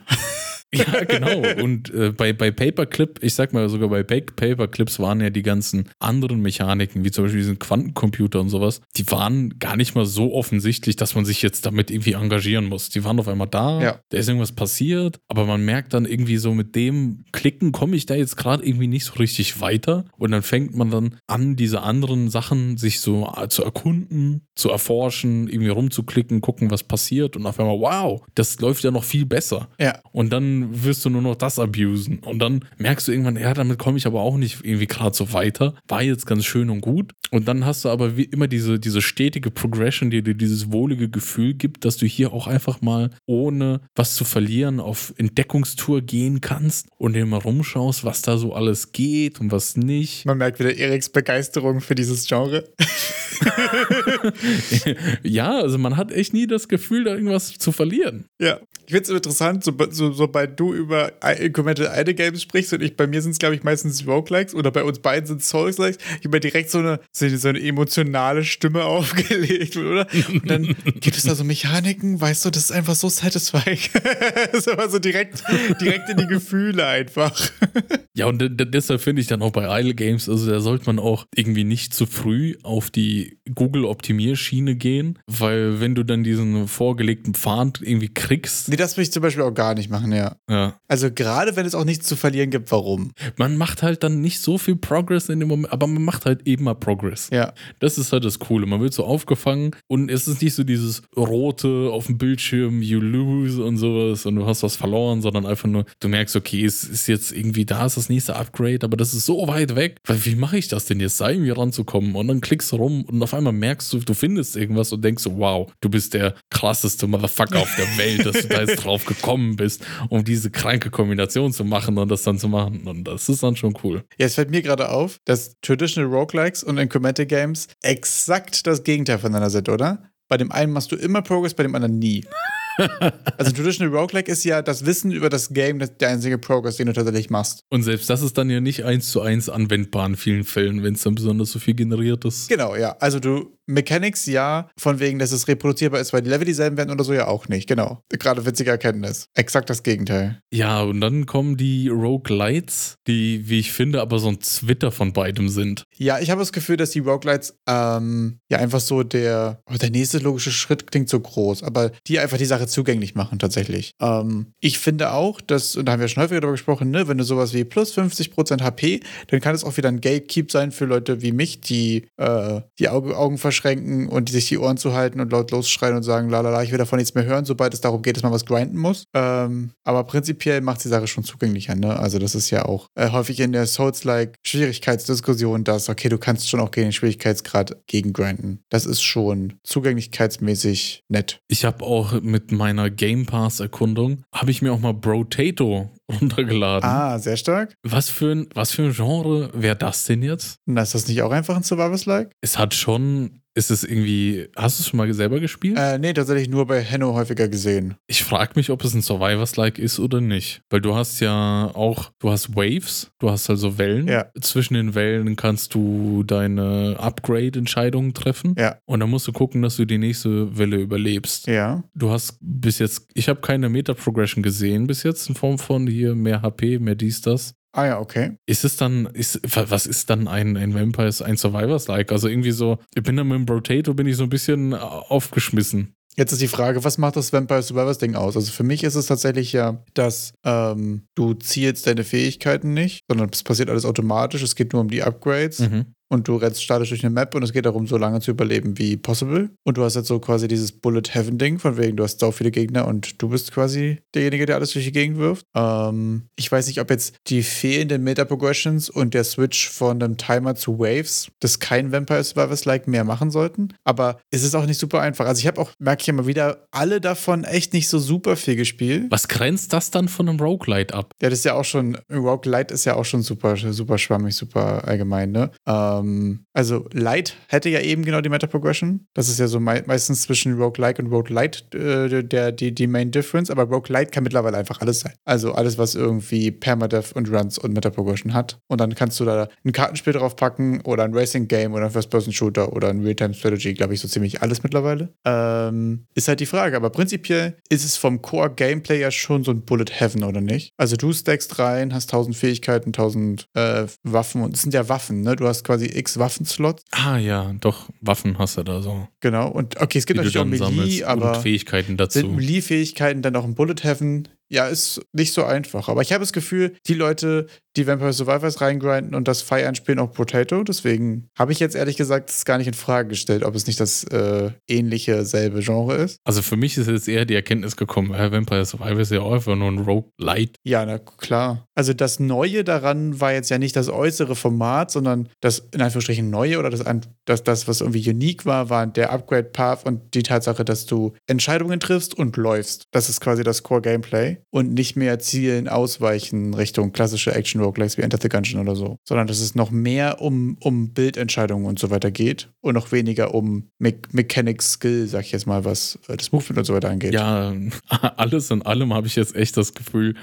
Ja, genau. Und äh, bei, bei Paperclip, ich sag mal sogar bei Pa- Paperclips waren ja die ganzen anderen Mechaniken, wie zum Beispiel diesen Quantencomputer und sowas, die waren gar nicht mal so offensichtlich, dass man sich jetzt damit irgendwie engagieren muss. Die waren auf einmal da, Ja. da ist irgendwas passiert, aber man merkt dann irgendwie so mit dem Klicken komme ich da jetzt gerade irgendwie nicht so richtig weiter. Und dann fängt man dann an, diese anderen Sachen sich so äh, zu erkunden, zu erforschen, irgendwie rumzuklicken, gucken, was passiert und auf einmal, wow, das läuft ja noch viel besser. Ja. Und dann wirst du nur noch das abusen. Und dann merkst du irgendwann, ja, damit komme ich aber auch nicht irgendwie gerade so weiter. War jetzt ganz schön und gut. Und dann hast du aber wie immer diese, diese stetige Progression, die dir dieses wohlige Gefühl gibt, dass du hier auch einfach mal ohne was zu verlieren auf Entdeckungstour gehen kannst und dir mal rumschaust, was da so alles geht und was nicht. Man merkt wieder Eriks Begeisterung für dieses Genre. ja, also man hat echt nie das Gefühl, da irgendwas zu verlieren. Ja. Ich finde es interessant, so, so, sobald du über Incremental Idle Games sprichst und ich, bei mir sind es, glaube ich, meistens Roguelikes oder bei uns beiden sind es Souls-Likes, ich habe direkt so eine, so eine- so emotionale Stimme aufgelegt, oder? Und dann gibt es da so Mechaniken, weißt du, das ist einfach so satisfying. das ist aber so direkt, direkt in die Gefühle einfach. Ja, und de- de- deshalb finde ich dann auch bei Idle Games, also da sollte man auch irgendwie nicht zu früh auf die Google-Optimierschiene gehen, weil wenn du dann diesen vorgelegten Pfad irgendwie kriegst, das will ich zum Beispiel auch gar nicht machen, ja. ja, Also gerade wenn es auch nichts zu verlieren gibt, warum? man macht halt dann nicht so viel Progress in dem Moment, aber man macht halt eben mal Progress. Ja. Das ist halt das Coole. Man wird so aufgefangen und es ist nicht so dieses rote auf dem Bildschirm, you lose und sowas und du hast was verloren, sondern einfach nur, du merkst, okay, es ist jetzt irgendwie da, ist das nächste Upgrade, aber das ist so weit weg. Weil Wie mache ich das denn jetzt, da irgendwie ranzukommen? Und dann klickst du rum und auf einmal merkst du, du findest irgendwas und denkst so, wow, du bist der krasseste Motherfucker auf der Welt, dass du da jetzt drauf gekommen bist, um diese kranke Kombination zu machen und das dann zu machen. Und das ist dann schon cool. Ja, es fällt mir gerade auf, dass Traditional Roguelikes und Incremental Games exakt das Gegenteil voneinander sind, oder? Bei dem einen machst du immer Progress, bei dem anderen nie. also Traditional Roguelike ist ja das Wissen über das Game, das der einzige Progress, den du tatsächlich machst. Und selbst das ist dann ja nicht eins zu eins anwendbar in vielen Fällen, wenn es dann besonders so viel generiert ist. Genau, ja. Also du, Mechanics ja, von wegen, dass es reproduzierbar ist, weil die Level dieselben werden oder so ja auch nicht. Genau. Gerade witzige Erkenntnis. Exakt das Gegenteil. Ja, und dann kommen die Roguelites, die, wie ich finde, aber so ein Twitter von beidem sind. Ja, ich habe das Gefühl, dass die Roguelites ähm, ja einfach so der, oh, der nächste logische Schritt klingt so groß, aber die einfach die Sache zugänglich machen tatsächlich. Ähm, ich finde auch, dass, und da haben wir schon häufiger darüber gesprochen, ne, wenn du sowas wie plus 50% HP, dann kann es auch wieder ein Gatekeep sein für Leute wie mich, die äh, die Auge, Augen verschränken und sich die Ohren zuhalten und laut losschreien und sagen, lalala, ich will davon nichts mehr hören, sobald es darum geht, dass man was grinden muss. Ähm, aber prinzipiell macht die Sache schon zugänglicher, ne? Also das ist ja auch äh, häufig in der Souls-like Schwierigkeitsdiskussion, dass, okay, du kannst schon auch gegen den Schwierigkeitsgrad gegen grinden. Das ist schon zugänglichkeitsmäßig nett. Ich habe auch mit meiner Game Pass-Erkundung, habe ich mir auch mal Brotato runtergeladen. Ah, sehr stark. Was, für ein, was für ein Genre wäre das denn jetzt? Na, ist das nicht auch einfach ein Survivors-like? Es hat schon, ist es irgendwie, hast du es schon mal selber gespielt? Äh, nee, tatsächlich nur bei Henno häufiger gesehen. Ich frage mich, ob es ein Survivors-like ist oder nicht. Weil du hast ja auch, du hast Waves, du hast also Wellen. Ja. Zwischen den Wellen kannst du deine Upgrade-Entscheidungen treffen. Ja. Und dann musst du gucken, dass du die nächste Welle überlebst. Ja. Du hast bis jetzt, ich habe keine Meta-Progression gesehen bis jetzt in Form von hier mehr HP, mehr dies, das. Ah ja, okay. Ist es dann, ist, was ist dann ein, ein Vampires, ein Survivors-like? Also irgendwie so, ich bin dann mit dem Brotato, bin ich so ein bisschen aufgeschmissen. Jetzt ist die Frage, was macht das Vampire Survivors Ding aus? Also für mich ist es tatsächlich ja, dass ähm, du zielst deine Fähigkeiten nicht, sondern es passiert alles automatisch. Es geht nur um die Upgrades. Mhm. Und du rennst statisch durch eine Map und es geht darum, so lange zu überleben wie possible. Und du hast jetzt so quasi dieses Bullet Heaven Ding, von wegen du hast so viele Gegner und du bist quasi derjenige, der alles durch die Gegend wirft. Ähm, ich weiß nicht, ob jetzt die fehlenden Meta Progressions und der Switch von einem Timer zu Waves das kein Vampire Survivors Like mehr machen sollten, aber es ist auch nicht super einfach. Also ich habe auch, merke ich immer wieder, alle davon echt nicht so super viel gespielt. Was grenzt das dann von einem Roguelite ab? Ja, das ist ja auch schon, Roguelite ist ja auch schon super, super schwammig, super allgemein, ne? Ähm, also Light hätte ja eben genau die Meta-Progression. Das ist ja so mei meistens zwischen Roguelike und Roguelite äh, der, die, die Main Difference, aber Roguelite kann mittlerweile einfach alles sein. Also alles, was irgendwie Permadeath und Runs und Meta-Progression hat. Und dann kannst du da ein Kartenspiel drauf packen oder ein Racing-Game oder ein First-Person-Shooter oder ein Real-Time-Strategy, glaube ich, so ziemlich alles mittlerweile. Ähm, ist halt die Frage, aber prinzipiell ist es vom Core-Gameplay ja schon so ein Bullet Heaven, oder nicht? Also du stackst rein, hast tausend Fähigkeiten, tausend äh, Waffen und es sind ja Waffen, ne? Du hast quasi x Waffenslots. Ah ja, doch, Waffen hast du da so. Genau, und okay, es gibt natürlich auch Melee, aber und Fähigkeiten dazu. Sind Melee-Fähigkeiten dann auch ein Bullet Heaven? Ja, ist nicht so einfach. Aber ich habe das Gefühl, die Leute, die Vampire Survivors reingrinden und das Fire spielen auch Potato. Deswegen habe ich jetzt ehrlich gesagt es gar nicht in Frage gestellt, ob es nicht das äh, ähnliche, selbe Genre ist. Also für mich ist jetzt eher die Erkenntnis gekommen, ja, Vampire Survivors ist ja auch einfach nur ein Rogue Light. Ja, na klar. Also das Neue daran war jetzt ja nicht das äußere Format, sondern das in Anführungsstrichen Neue oder das, das, das was irgendwie unique war, war der Upgrade Path und die Tatsache, dass du Entscheidungen triffst und läufst. Das ist quasi das Core Und nicht mehr zielen, ausweichen Richtung klassische Action-Roguelikes wie Enter the Gungeon oder so, sondern dass es noch mehr um, um Bildentscheidungen und so weiter geht und noch weniger um Me Mechanic Skill, sag ich jetzt mal, was äh, das Movement und so weiter angeht. Ja, alles in allem habe ich jetzt echt das Gefühl,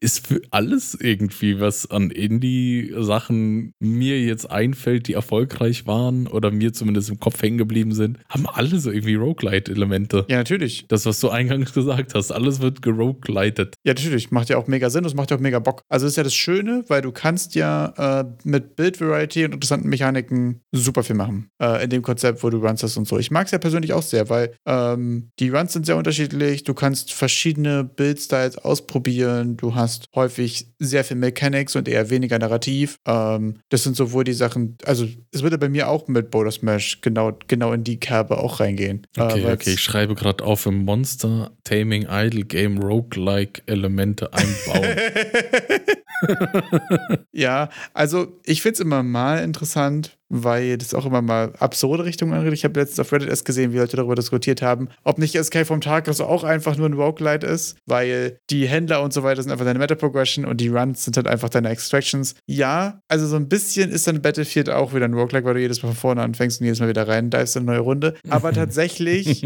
ist für alles irgendwie, was an Indie-Sachen mir jetzt einfällt, die erfolgreich waren oder mir zumindest im Kopf hängen geblieben sind, haben alle so irgendwie Roguelite-Elemente. Ja, natürlich. Das, was du eingangs gesagt hast, alles wird geroguelited wird. Ja, natürlich. Macht ja auch mega Sinn und es macht ja auch mega Bock. Also ist ja das Schöne, weil du kannst ja äh, mit Build-Variety und interessanten Mechaniken super viel machen. Äh, in dem Konzept, wo du Runs hast und so. Ich mag es ja persönlich auch sehr, weil ähm, die Runs sind sehr unterschiedlich. Du kannst verschiedene Build-Styles ausprobieren. Du hast häufig sehr viel Mechanics und eher weniger Narrativ. Ähm, das sind sowohl die Sachen, also es würde bei mir auch mit Boulder Smash genau, genau in die Kerbe auch reingehen. Okay, äh, okay, ich schreibe gerade auf im Monster Taming Idle Game Roguelike Elemente einbauen. ja, also ich finde es immer mal interessant, weil das auch immer mal absurde Richtungen angeht. Ich habe letztens auf Reddit erst gesehen, wie Leute darüber diskutiert haben, ob nicht Escape vom Tag also auch einfach nur ein Roguelite ist, weil die Händler und so weiter sind einfach deine Meta-Progression und die Runs sind halt einfach deine Extractions. Ja, also so ein bisschen ist dann Battlefield auch wieder ein Roguelike, weil du jedes Mal von vorne anfängst und jedes Mal wieder rein divest in eine neue Runde. Aber tatsächlich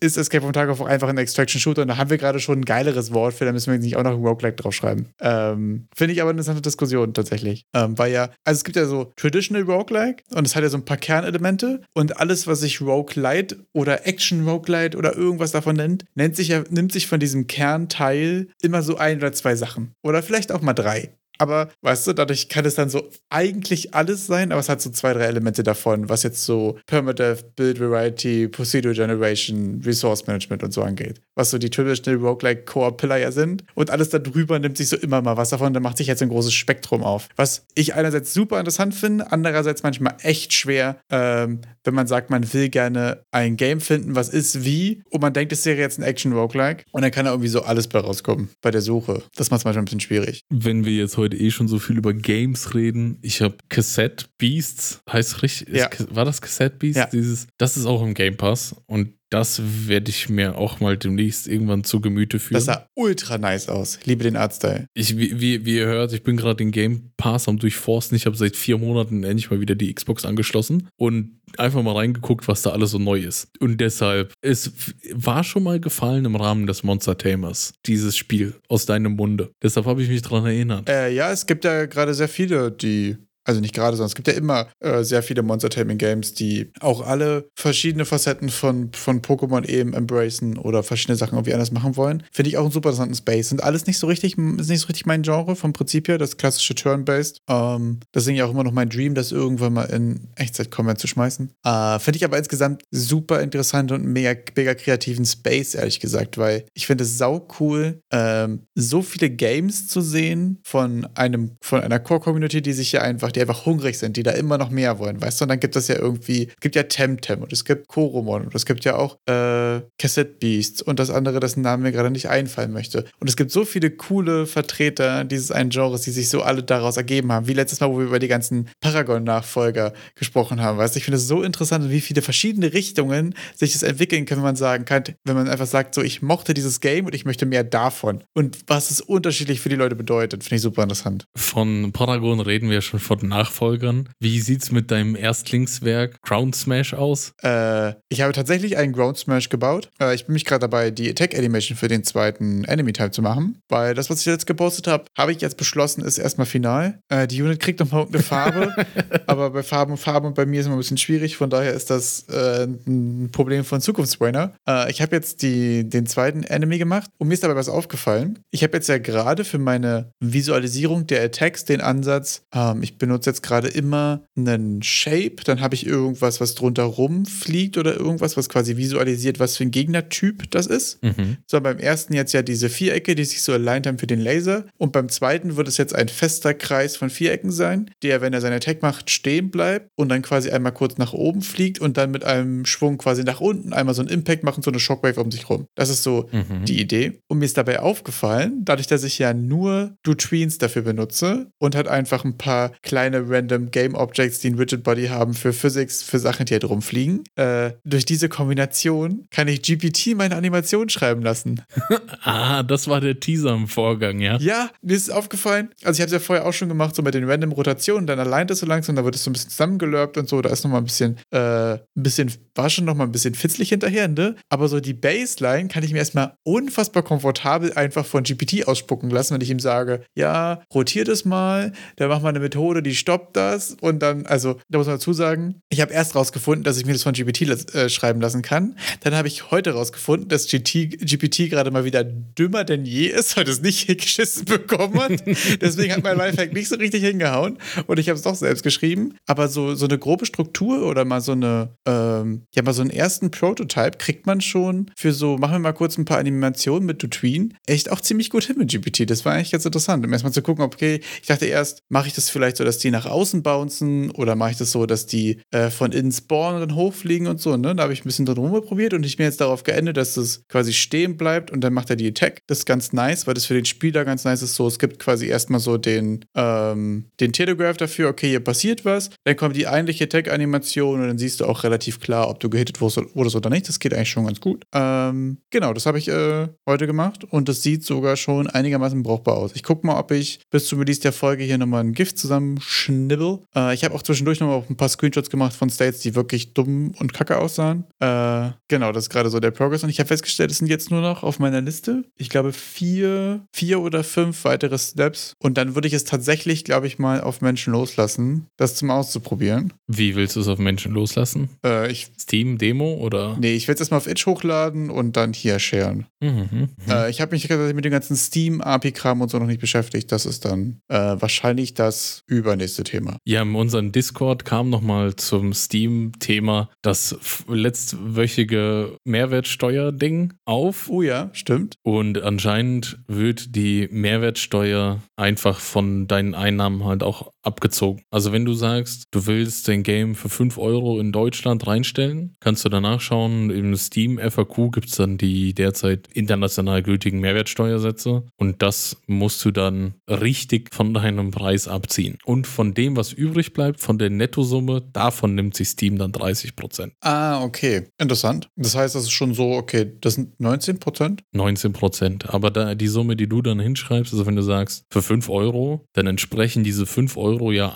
ist Escape vom Tag auch einfach ein Extraction-Shooter und da haben wir gerade schon ein geileres Wort für, da müssen wir jetzt nicht auch noch ein Roguelike draufschreiben. Ähm, Finde ich aber eine interessante Diskussion tatsächlich. Ähm, weil ja, also es gibt ja so Traditional Roguelike und es hat ja so ein paar Kernelemente und alles, was sich Roguelite oder Action Roguelite oder irgendwas davon nennt, nennt sich ja, nimmt sich von diesem Kernteil immer so ein oder zwei Sachen. Oder vielleicht auch mal drei. Aber weißt du, dadurch kann es dann so eigentlich alles sein, aber es hat so zwei, drei Elemente davon, was jetzt so Permadeath, Build Variety, Procedure Generation, Resource Management und so angeht. Was so die traditional Roguelike Core Pillar ja sind. Und alles darüber nimmt sich so immer mal was davon. Da macht sich jetzt ein großes Spektrum auf. Was ich einerseits super interessant finde, andererseits manchmal echt schwer, ähm, wenn man sagt, man will gerne ein Game finden, was ist wie, und man denkt, es wäre jetzt ein Action Roguelike. Und dann kann da irgendwie so alles bei rauskommen bei der Suche. Das macht es manchmal ein bisschen schwierig. Wenn wir jetzt heute eh schon so viel über Games reden. Ich habe Cassette Beasts, heißt richtig, ja. war das Cassette Beasts? Ja. Dieses, das ist auch im Game Pass und das werde ich mir auch mal demnächst irgendwann zu Gemüte führen. Das sah ultra nice aus. Liebe den Artstyle. Ich, wie, wie, wie ihr hört, ich bin gerade den Game Pass am Durchforsten. Ich habe seit vier Monaten endlich mal wieder die Xbox angeschlossen und einfach mal reingeguckt, was da alles so neu ist. Und deshalb, es war schon mal gefallen im Rahmen des Monster Tamers, dieses Spiel aus deinem Munde. Deshalb habe ich mich daran erinnert. Äh, ja, es gibt ja gerade sehr viele, die also nicht gerade, sondern es gibt ja immer äh, sehr viele Monster Taming Games, die auch alle verschiedene Facetten von, von Pokémon eben embracen oder verschiedene Sachen irgendwie anders machen wollen. Finde ich auch einen super interessanten Space. Sind alles nicht so richtig, ist nicht so richtig mein Genre vom Prinzip her, das klassische Turn-Based. Ähm, deswegen ja auch immer noch mein Dream, das irgendwann mal in Echtzeit-Combat zu schmeißen. Äh, finde ich aber insgesamt super interessant und mega, mega kreativen Space, ehrlich gesagt, weil ich finde es sau cool, ähm, so viele Games zu sehen von einem, von einer Core-Community, die sich ja einfach die einfach hungrig sind, die da immer noch mehr wollen, weißt du? Und dann gibt es ja irgendwie, es gibt ja Temtem und es gibt Koromon und es gibt ja auch äh, Cassette Beasts und das andere, dessen Namen mir gerade nicht einfallen möchte. Und es gibt so viele coole Vertreter dieses einen Genres, die sich so alle daraus ergeben haben, wie letztes Mal, wo wir über die ganzen Paragon-Nachfolger gesprochen haben, weißt du? Ich finde es so interessant, wie viele verschiedene Richtungen sich das entwickeln kann, wenn man sagen kann, wenn man einfach sagt, so, ich mochte dieses Game und ich möchte mehr davon. Und was es unterschiedlich für die Leute bedeutet, finde ich super interessant. Von Paragon reden wir schon von Nachfolgern. Wie sieht's mit deinem Erstlingswerk Ground Smash aus? Äh, ich habe tatsächlich einen Ground Smash gebaut. Äh, ich bin mich gerade dabei, die Attack Animation für den zweiten Enemy Type zu machen, weil das, was ich jetzt gepostet habe, habe ich jetzt beschlossen, ist erstmal final. Äh, die Unit kriegt nochmal eine Farbe, aber bei Farben und Farben und bei mir ist immer ein bisschen schwierig, von daher ist das äh, ein Problem von Zukunftsbrainer. Äh, ich habe jetzt die, den zweiten Enemy gemacht und mir ist dabei was aufgefallen. Ich habe jetzt ja gerade für meine Visualisierung der Attacks den Ansatz, ähm, ich benutze jetzt gerade immer einen Shape, dann habe ich irgendwas, was drunter rumfliegt oder irgendwas, was quasi visualisiert, was für ein Gegnertyp das ist. Mhm. So, beim ersten jetzt ja diese Vierecke, die sich so aligned haben für den Laser. Und beim zweiten wird es jetzt ein fester Kreis von Vierecken sein, der, wenn er seine Attack macht, stehen bleibt und dann quasi einmal kurz nach oben fliegt und dann mit einem Schwung quasi nach unten einmal so einen Impact macht und so eine Shockwave um sich rum. Das ist so Mhm. die Idee. Und mir ist dabei aufgefallen, dadurch, dass ich ja nur Dutreens dafür benutze und halt einfach ein paar kleine random Game Objects, die ein Rigid Body haben für Physics, für Sachen, die halt rumfliegen, äh, durch diese Kombination kann ich GPT meine Animation schreiben lassen. Ah, das war der Teaser im Vorgang, ja? Ja, mir ist aufgefallen, also ich habe es ja vorher auch schon gemacht, so mit den random Rotationen, dann allein das so langsam, dann wird es so ein bisschen zusammengelurbt und so, da ist nochmal ein bisschen, äh, ein bisschen, war schon nochmal ein bisschen fitzlig hinterher, ne? Aber so die Baseline kann ich mir erstmal unfassbar komfortabel einfach von GPT ausspucken lassen, wenn ich ihm sage, ja, rotiert es mal, dann mach mal eine Methode, die stoppt das und dann, also, da muss man dazu sagen, ich habe erst rausgefunden, dass ich mir das von GPT äh, schreiben lassen kann. Dann habe ich heute rausgefunden, dass GT, GPT gerade mal wieder dümmer denn je ist, weil es nicht geschissen bekommen hat. Deswegen hat mein Lifehack nicht so richtig hingehauen und ich habe es doch selbst geschrieben. Aber so, so eine grobe Struktur oder mal so eine, ähm, ja, mal so einen ersten Prototype kriegt man schon für so, machen wir mal kurz ein paar Animationen mit Dutween, echt auch ziemlich gut hin mit GPT. Das war eigentlich ganz interessant, um erstmal zu gucken, okay, ich dachte erst, mache ich das vielleicht so, dass die nach außen bouncen oder mache ich das so, dass die äh, von innen spawnen und hochfliegen und so, ne? Da habe ich ein bisschen drin rumprobiert und ich bin jetzt darauf geendet, dass das quasi stehen bleibt und dann macht er die Attack. Das ist ganz nice, weil das für den Spieler ganz nice ist. So, es gibt quasi erstmal so den, ähm, den Telegraph dafür, okay, hier passiert was. Dann kommt die eigentliche Attack-Animation und dann siehst du auch relativ klar, ob du gehittet wurdest oder nicht. Das geht eigentlich schon ganz gut. Ähm, genau, das habe ich äh, heute gemacht und das sieht sogar schon einigermaßen brauchbar aus. Ich gucke mal, ob ich bis zum Release der Folge hier nochmal ein Gift zusammenschnibbel. Äh, ich habe auch zwischendurch nochmal ein paar Screenshots gemacht von States, die wirklich dumm und kacke aussahen. Äh, genau, das ist gerade so der Progress. Und ich habe festgestellt, es sind jetzt nur noch auf meiner Liste, ich glaube, vier, vier oder fünf weitere Steps. Und dann würde ich es tatsächlich, glaube ich, mal auf Menschen loslassen, das zum Auszuprobieren. Wie willst du es auf Menschen loslassen? Äh, ich, Steam, Demo oder? nee, ich werde es erstmal auf Itch hochladen und dann hier sharen. Mhm, mhm. Äh, ich habe mich mit dem ganzen Steam-API-Kram und so noch nicht beschäftigt. Das ist dann äh, wahrscheinlich das übernächste Thema. Ja, in unserem Discord kam nochmal zum Steam-Thema das letztwöchige Mehrwertsteuer-Ding auf. Oh ja, stimmt. Und anscheinend wird die Mehrwertsteuer einfach von deinen Einnahmen halt auch abgezogen. Also wenn du sagst, du willst dein Game für 5 Euro in Deutschland reinstellen, kannst du danach schauen, im Steam FAQ gibt es dann die derzeit international gültigen Mehrwertsteuersätze und das musst du dann richtig von deinem Preis abziehen. Und von dem, was übrig bleibt, von der Nettosumme, davon nimmt sich Steam dann 30%. Ah, okay. Interessant. Das heißt, das ist schon so, okay, das sind 19 Prozent? 19 Prozent. Aber da, die Summe, die du dann hinschreibst, also wenn du sagst, für 5 Euro, dann entsprechen diese 5 Euro ja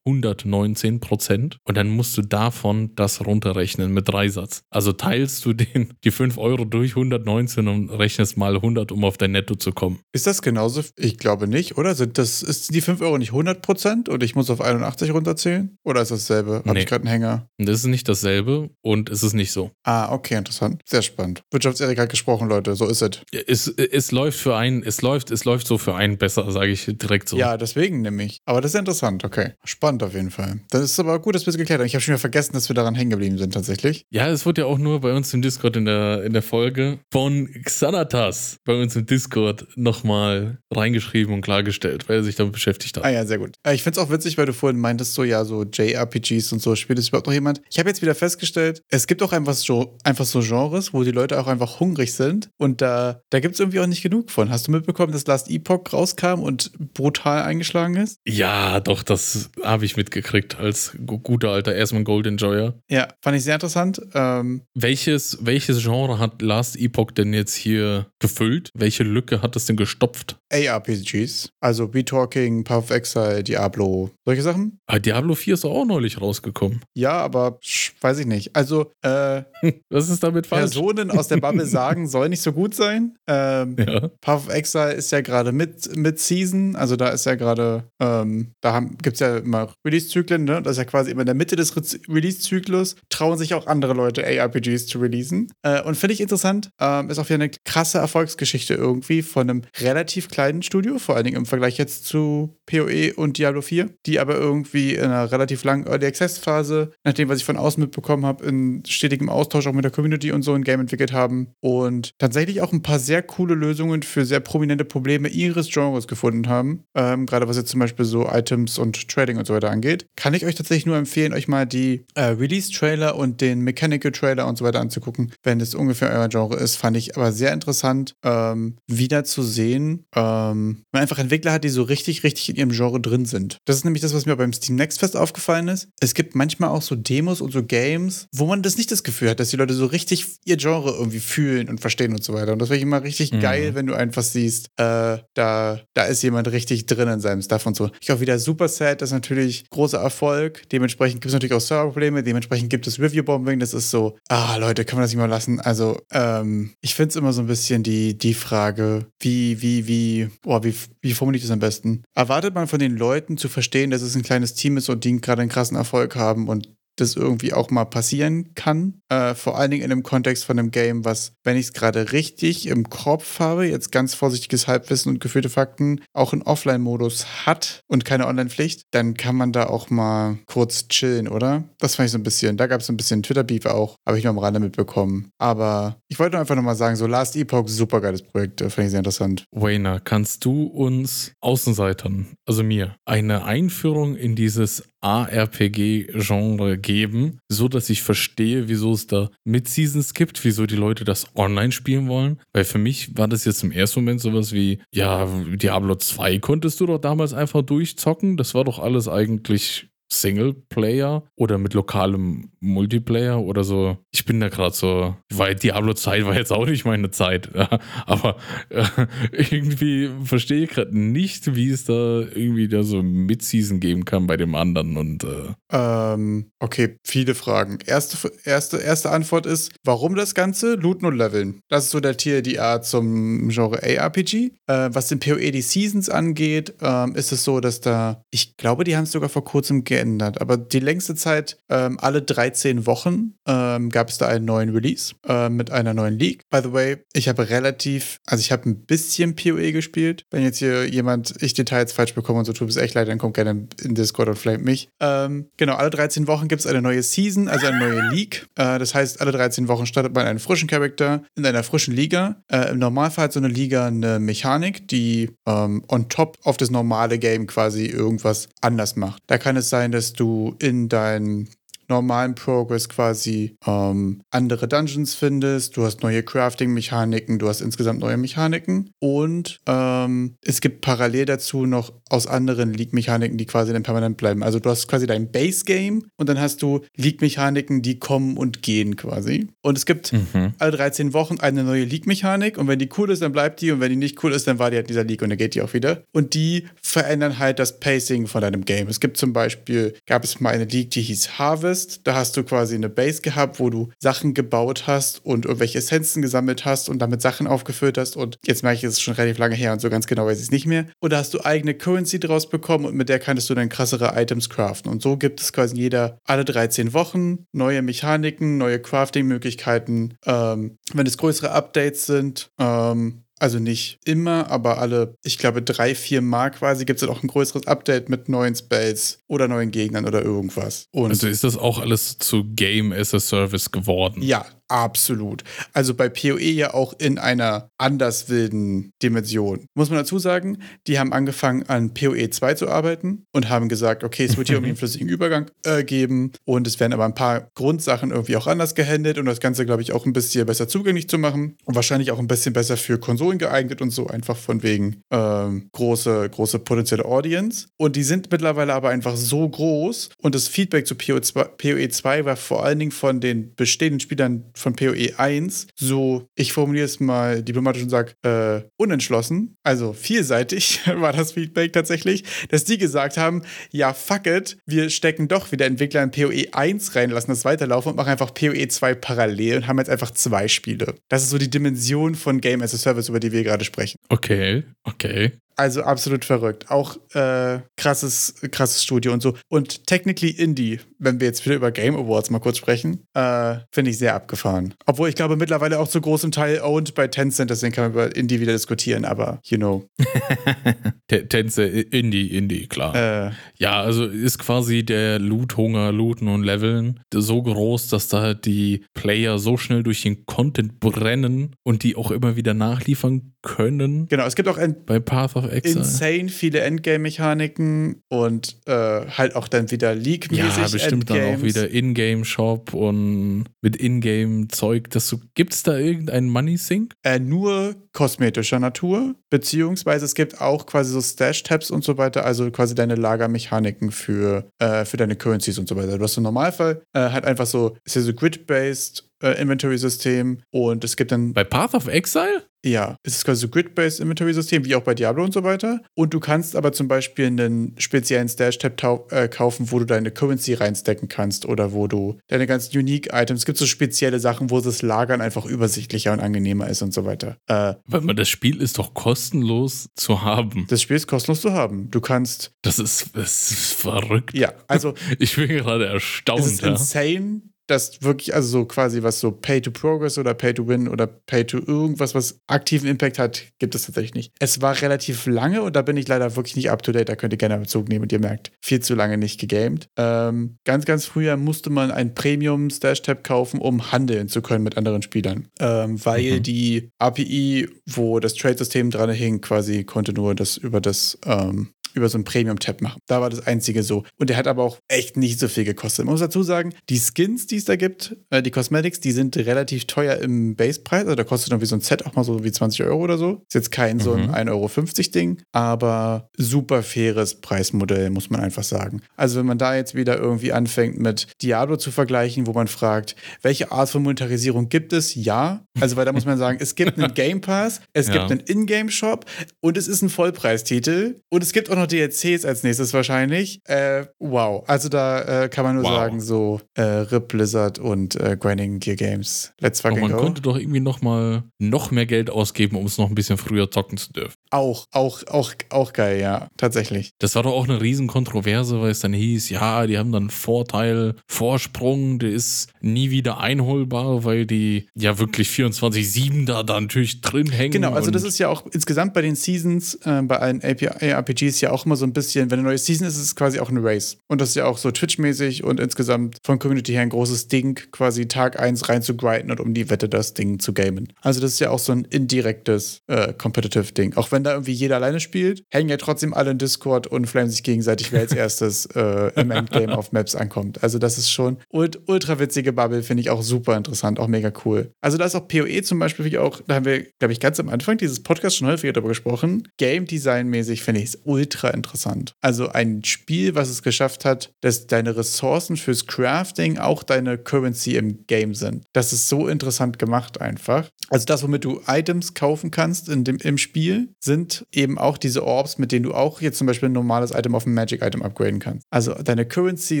119 Prozent. Und dann musst du davon das runterrechnen mit Dreisatz. Also teilst du den, die 5 Euro durch 119 und rechnest mal 100, um auf dein Netto zu kommen. Ist das genauso? Ich glaube nicht, oder? Sind das, ist die 5 Euro nicht 100 Prozent und ich muss auf 81 runterzählen? Oder ist das dasselbe? Habe Nee. ich gerade einen Hänger? Das ist nicht dasselbe und es ist nicht so. Ah, okay, interessant. Sehr spannend. Wirtschaftserik hat gesprochen, Leute. So ist es. Es, es läuft für einen, es läuft, es läuft so für einen besser, sage ich direkt so. Ja, deswegen nämlich. Aber das ist interessant. Okay. Spannend. Spannend auf jeden Fall. Das ist aber gut, dass wir es geklärt haben. Ich habe schon wieder vergessen, dass wir daran hängen geblieben sind tatsächlich. Ja, es wurde ja auch nur bei uns im Discord in der, in der Folge von Xanatas bei uns im Discord nochmal reingeschrieben und klargestellt, weil er sich damit beschäftigt hat. Ah ja, sehr gut. Äh, Ich finde es auch witzig, weil du vorhin meintest, so ja, so JRPGs und so, spielt es überhaupt noch jemand? Ich habe jetzt wieder festgestellt, es gibt auch einfach so, einfach so Genres, wo die Leute auch einfach hungrig sind und da, da gibt es irgendwie auch nicht genug von. Hast du mitbekommen, dass Last Epoch rauskam und brutal eingeschlagen ist? Ja, doch, das habe ich mitgekriegt als gu- guter alter Erstmal Gold Enjoyer. Ja, fand ich sehr interessant. Ähm, Welches, welches Genre hat Last Epoch denn jetzt hier gefüllt? Welche Lücke hat das denn gestopft? ARPGs, also Be-Talking, Path of Exile, Diablo, solche Sachen. Ah, Diablo 4 ist auch neulich rausgekommen. Ja, aber weiß ich nicht. Also, äh, Was ist damit falsch? Personen aus der Bubble sagen, soll nicht so gut sein. Ähm, Ja. Path of Exile ist ja gerade mit, mit Season, also da ist ja gerade, ähm, da gibt es ja immer Release-Zyklen, ne? Das ist ja quasi immer in der Mitte des Re- Release-Zyklus, trauen sich auch andere Leute ARPGs zu releasen. Äh, und finde ich interessant, ähm, ist auch wieder eine krasse Erfolgsgeschichte irgendwie von einem relativ kleinen Studio, vor allen Dingen im Vergleich jetzt zu PoE und Diablo 4, die aber irgendwie in einer relativ langen Early Access-Phase, nachdem, was ich von außen mitbekommen habe, in stetigem Austausch auch mit der Community und so ein Game entwickelt haben und tatsächlich auch ein paar sehr coole Lösungen für sehr prominente Probleme ihres Genres gefunden haben. Ähm, Gerade was jetzt zum Beispiel so Items und Trading und so weiter angeht. Kann ich euch tatsächlich nur empfehlen, euch mal die äh, Release-Trailer und den Mechanical-Trailer und so weiter anzugucken, wenn das ungefähr euer Genre ist. Fand ich aber sehr interessant, ähm, wieder zu sehen, ähm, man einfach Entwickler hat, die so richtig, richtig in ihrem Genre drin sind. Das ist nämlich das, was mir beim Steam Next Fest aufgefallen ist. Es gibt manchmal auch so Demos und so Games, wo man das nicht das Gefühl hat, dass die Leute so richtig ihr Genre irgendwie fühlen und verstehen und so weiter. Und das finde ich immer richtig Mhm. geil, wenn du einfach siehst, äh, da, da ist jemand richtig drin in seinem Stuff und so. Ich auch wieder super sad, das ist natürlich großer Erfolg. Dementsprechend gibt es natürlich auch Serverprobleme, dementsprechend gibt es Review-Bombing. Das ist so, ah Leute, kann man das nicht mal lassen? Also, ähm, ich finde es immer so ein bisschen die, die Frage, wie, wie, wie, boah, wie, wie formuliere ich das am besten? Erwartet man von den Leuten zu verstehen, dass es ein kleines Team ist und die gerade einen krassen Erfolg haben und das irgendwie auch mal passieren kann. Äh, vor allen Dingen in dem Kontext von einem Game, was, wenn ich es gerade richtig im Kopf habe, jetzt ganz vorsichtiges Halbwissen und geführte Fakten, auch einen Offline-Modus hat und keine Online-Pflicht, dann kann man da auch mal kurz chillen, oder? Das fand ich so ein bisschen. Da gab es so ein bisschen Twitter-Beef auch, habe ich nur am Rande mitbekommen. Aber ich wollte einfach nochmal sagen, so Last Epoch, super geiles Projekt, äh, fand ich sehr interessant. Wayner, kannst du uns Außenseitern, also mir, eine Einführung in dieses ARPG-Genre geben, so dass ich verstehe, wieso es da Mid-Seasons gibt, wieso die Leute das online spielen wollen? Weil für mich war das jetzt im ersten Moment sowas wie, ja, Diablo 2 konntest du doch damals einfach durchzocken. Das war doch alles eigentlich Singleplayer oder mit lokalem Multiplayer oder so. Ich bin da gerade so, weil Diablo-Zeit war jetzt auch nicht meine Zeit, aber äh, irgendwie verstehe ich gerade nicht, wie es da irgendwie da so Mid-Season geben kann bei dem anderen und äh, Ähm, okay, viele Fragen. Erste, erste, erste Antwort ist, warum das Ganze? Looten und Leveln. Das ist so der TLDR zum Genre ARPG. Äh, was den PoE die Seasons angeht, ähm, ist es so, dass da, ich glaube, die haben es sogar vor kurzem geändert, aber die längste Zeit, ähm, alle 13 Wochen, ähm, gab es da einen neuen Release äh, mit einer neuen League. By the way, ich habe relativ, also ich habe ein bisschen PoE gespielt. Wenn jetzt hier jemand, ich Details falsch bekomme und so tut es echt leid, dann kommt gerne in Discord und flame mich. Ähm, genau, alle 13 Wochen gibt es eine neue Season, also eine neue League. Äh, das heißt, alle 13 Wochen startet man einen frischen Charakter in einer frischen Liga. Äh, Im Normalfall hat so eine Liga eine Mechanik, die ähm, on top auf das normale Game quasi irgendwas anders macht. Da kann es sein, dass du in dein normalen Progress quasi ähm, andere Dungeons findest, du hast neue Crafting-Mechaniken, du hast insgesamt neue Mechaniken und ähm, es gibt parallel dazu noch aus anderen League-Mechaniken, die quasi dann permanent bleiben. Also du hast quasi dein Base-Game und dann hast du League-Mechaniken, die kommen und gehen quasi. Und es gibt mhm. alle 13 Wochen eine neue League-Mechanik und wenn die cool ist, dann bleibt die und wenn die nicht cool ist, dann war die halt in dieser League und dann geht die auch wieder. Und die verändern halt das Pacing von deinem Game. Es gibt zum Beispiel, gab es mal eine League, die hieß Harvest. Da hast du quasi eine Base gehabt, wo du Sachen gebaut hast und irgendwelche Essenzen gesammelt hast und damit Sachen aufgefüllt hast. Und jetzt merke ich, es ist schon relativ lange her und so ganz genau weiß ich es nicht mehr. Und da hast du eigene Currency draus bekommen und mit der kannst du dann krassere Items craften. Und so gibt es quasi jeder alle 13 Wochen neue Mechaniken, neue Crafting-Möglichkeiten. Ähm, wenn es größere Updates sind, ähm, also nicht immer, aber alle, ich glaube, drei, vier Mal quasi gibt es dann auch ein größeres Update mit neuen Spells oder neuen Gegnern oder irgendwas. Und also ist das auch alles zu Game as a Service geworden? Ja, Absolut. Also bei PoE ja auch in einer anders wilden Dimension. Muss man dazu sagen, die haben angefangen an PoE 2 zu arbeiten und haben gesagt, okay, es wird hier irgendwie einen flüssigen Übergang äh, geben und es werden aber ein paar Grundsachen irgendwie auch anders gehandelt und das Ganze, glaube ich, auch ein bisschen besser zugänglich zu machen und wahrscheinlich auch ein bisschen besser für Konsolen geeignet und so, einfach von wegen ähm, große, große potenzielle Audience. Und die sind mittlerweile aber einfach so groß und das Feedback zu PoE 2, PoE 2 war vor allen Dingen von den bestehenden Spielern von PoE 1 so, ich formuliere es mal diplomatisch und sage, äh, unentschlossen, also vielseitig war das Feedback tatsächlich, dass die gesagt haben, ja, fuck it, wir stecken doch wieder Entwickler in PoE 1 rein, lassen das weiterlaufen und machen einfach PoE 2 parallel und haben jetzt einfach zwei Spiele. Das ist so die Dimension von Game as a Service, über die wir gerade sprechen. Okay, okay. Also absolut verrückt. Auch äh, krasses, krasses Studio und so. Und technically Indie, wenn wir jetzt wieder über Game Awards mal kurz sprechen, äh, finde ich sehr abgefahren. Obwohl ich glaube mittlerweile auch zu großem Teil owned bei Tencent, deswegen kann man über Indie wieder diskutieren, aber you know. Tencent, Indie, Indie, klar. Äh, ja, also ist quasi der Loot-Hunger, Looten und Leveln so groß, dass da die Player so schnell durch den Content brennen und die auch immer wieder nachliefern können. Genau, es gibt auch bei Path of Exile. insane viele Endgame-Mechaniken und äh, halt auch dann wieder League-mäßig. Ja, bestimmt Endgames. dann auch wieder Ingame-Shop und mit Ingame-Zeug. Gibt es da irgendeinen Money-Sync? Äh, nur kosmetischer Natur, beziehungsweise es gibt auch quasi so Stash-Tabs und so weiter, also quasi deine Lagermechaniken für, äh, für deine Currencies und so weiter. Du hast im Normalfall äh, halt einfach so, ist ja so grid-based äh, Inventory-System und es gibt dann. Bei Path of Exile? Ja, es ist quasi so Grid-based Inventory-System, wie auch bei Diablo und so weiter. Und du kannst aber zum Beispiel einen speziellen Stash-Tab äh, kaufen, wo du deine Currency reinstecken kannst oder wo du deine ganzen Unique-Items, es gibt so spezielle Sachen, wo das Lagern einfach übersichtlicher und angenehmer ist und so weiter. Äh, Weil man das Spiel ist doch kostenlos zu haben. Das Spiel ist kostenlos zu haben. Du kannst. Das ist, das ist verrückt. Ja, also. ich bin gerade erstaunt. Es ist ja. insane, das wirklich, also so quasi was so Pay to Progress oder Pay to Win oder Pay to irgendwas, was aktiven Impact hat, gibt es tatsächlich nicht. Es war relativ lange und da bin ich leider wirklich nicht up to date. Da könnt ihr gerne Bezug nehmen und ihr merkt, viel zu lange nicht gegamed. Ähm, ganz, ganz früher musste man ein Premium Stash Tab kaufen, um handeln zu können mit anderen Spielern. Ähm, weil mhm. die API, wo das Trade-System dran hing, quasi konnte nur das über das ähm, über so einen Premium-Tab machen. Da war das einzige so. Und der hat aber auch echt nicht so viel gekostet. Man muss dazu sagen, die Skins, die es da gibt, äh, die Cosmetics, die sind relativ teuer im Basepreis. Also da kostet irgendwie so ein Set auch mal so wie 20 Euro oder so. Ist jetzt kein mhm. so ein 1,50 mhm. Euro Ding, aber super faires Preismodell, muss man einfach sagen. Also wenn man da jetzt wieder irgendwie anfängt mit Diablo zu vergleichen, wo man fragt, welche Art von Monetarisierung gibt es? Ja. Also weil da muss man sagen, es gibt einen Game Pass, es ja. gibt einen Ingame-Shop und es ist ein Vollpreistitel und es gibt auch noch noch DLCs als nächstes wahrscheinlich. Äh, wow. Also da äh, kann man nur wow. sagen, so äh, RIP Blizzard und äh, Grinding Gear Games. Let's fucking Aber man go. konnte doch irgendwie noch mal noch mehr Geld ausgeben, um es noch ein bisschen früher zocken zu dürfen. Auch, auch, auch, auch geil, ja, tatsächlich. Das war doch auch eine Riesenkontroverse, weil es dann hieß, ja, die haben dann Vorteil, Vorsprung, der ist nie wieder einholbar, weil die ja wirklich 24-7 da, da natürlich drin hängen. Genau, also das ist ja auch insgesamt bei den Seasons, äh, bei allen API-RPGs ja auch immer so ein bisschen, wenn eine neue Season ist, ist es quasi auch eine Race. Und das ist ja auch so Twitch-mäßig und insgesamt von Community her ein großes Ding, quasi Tag 1 rein zu grinden und um die Wette das Ding zu gamen. Also das ist ja auch so ein indirektes äh, Competitive-Ding. Auch wenn da irgendwie jeder alleine spielt, hängen ja trotzdem alle in Discord und flamen sich gegenseitig, wer als erstes äh, im Endgame auf Maps ankommt. Also das ist schon ult ultra witzige Bubble, finde ich auch super interessant, auch mega cool. Also da ist auch PoE zum Beispiel, wie auch, da haben wir, glaube ich, ganz am Anfang dieses Podcast schon häufiger darüber gesprochen. Game Design-mäßig finde ich es ultra ultra interessant. Also ein Spiel, was es geschafft hat, dass deine Ressourcen fürs Crafting auch deine Currency im Game sind. Das ist so interessant gemacht einfach. Also das, womit du Items kaufen kannst in dem, im Spiel, sind eben auch diese Orbs, mit denen du auch jetzt zum Beispiel ein normales Item auf ein Magic-Item upgraden kannst. Also deine Currency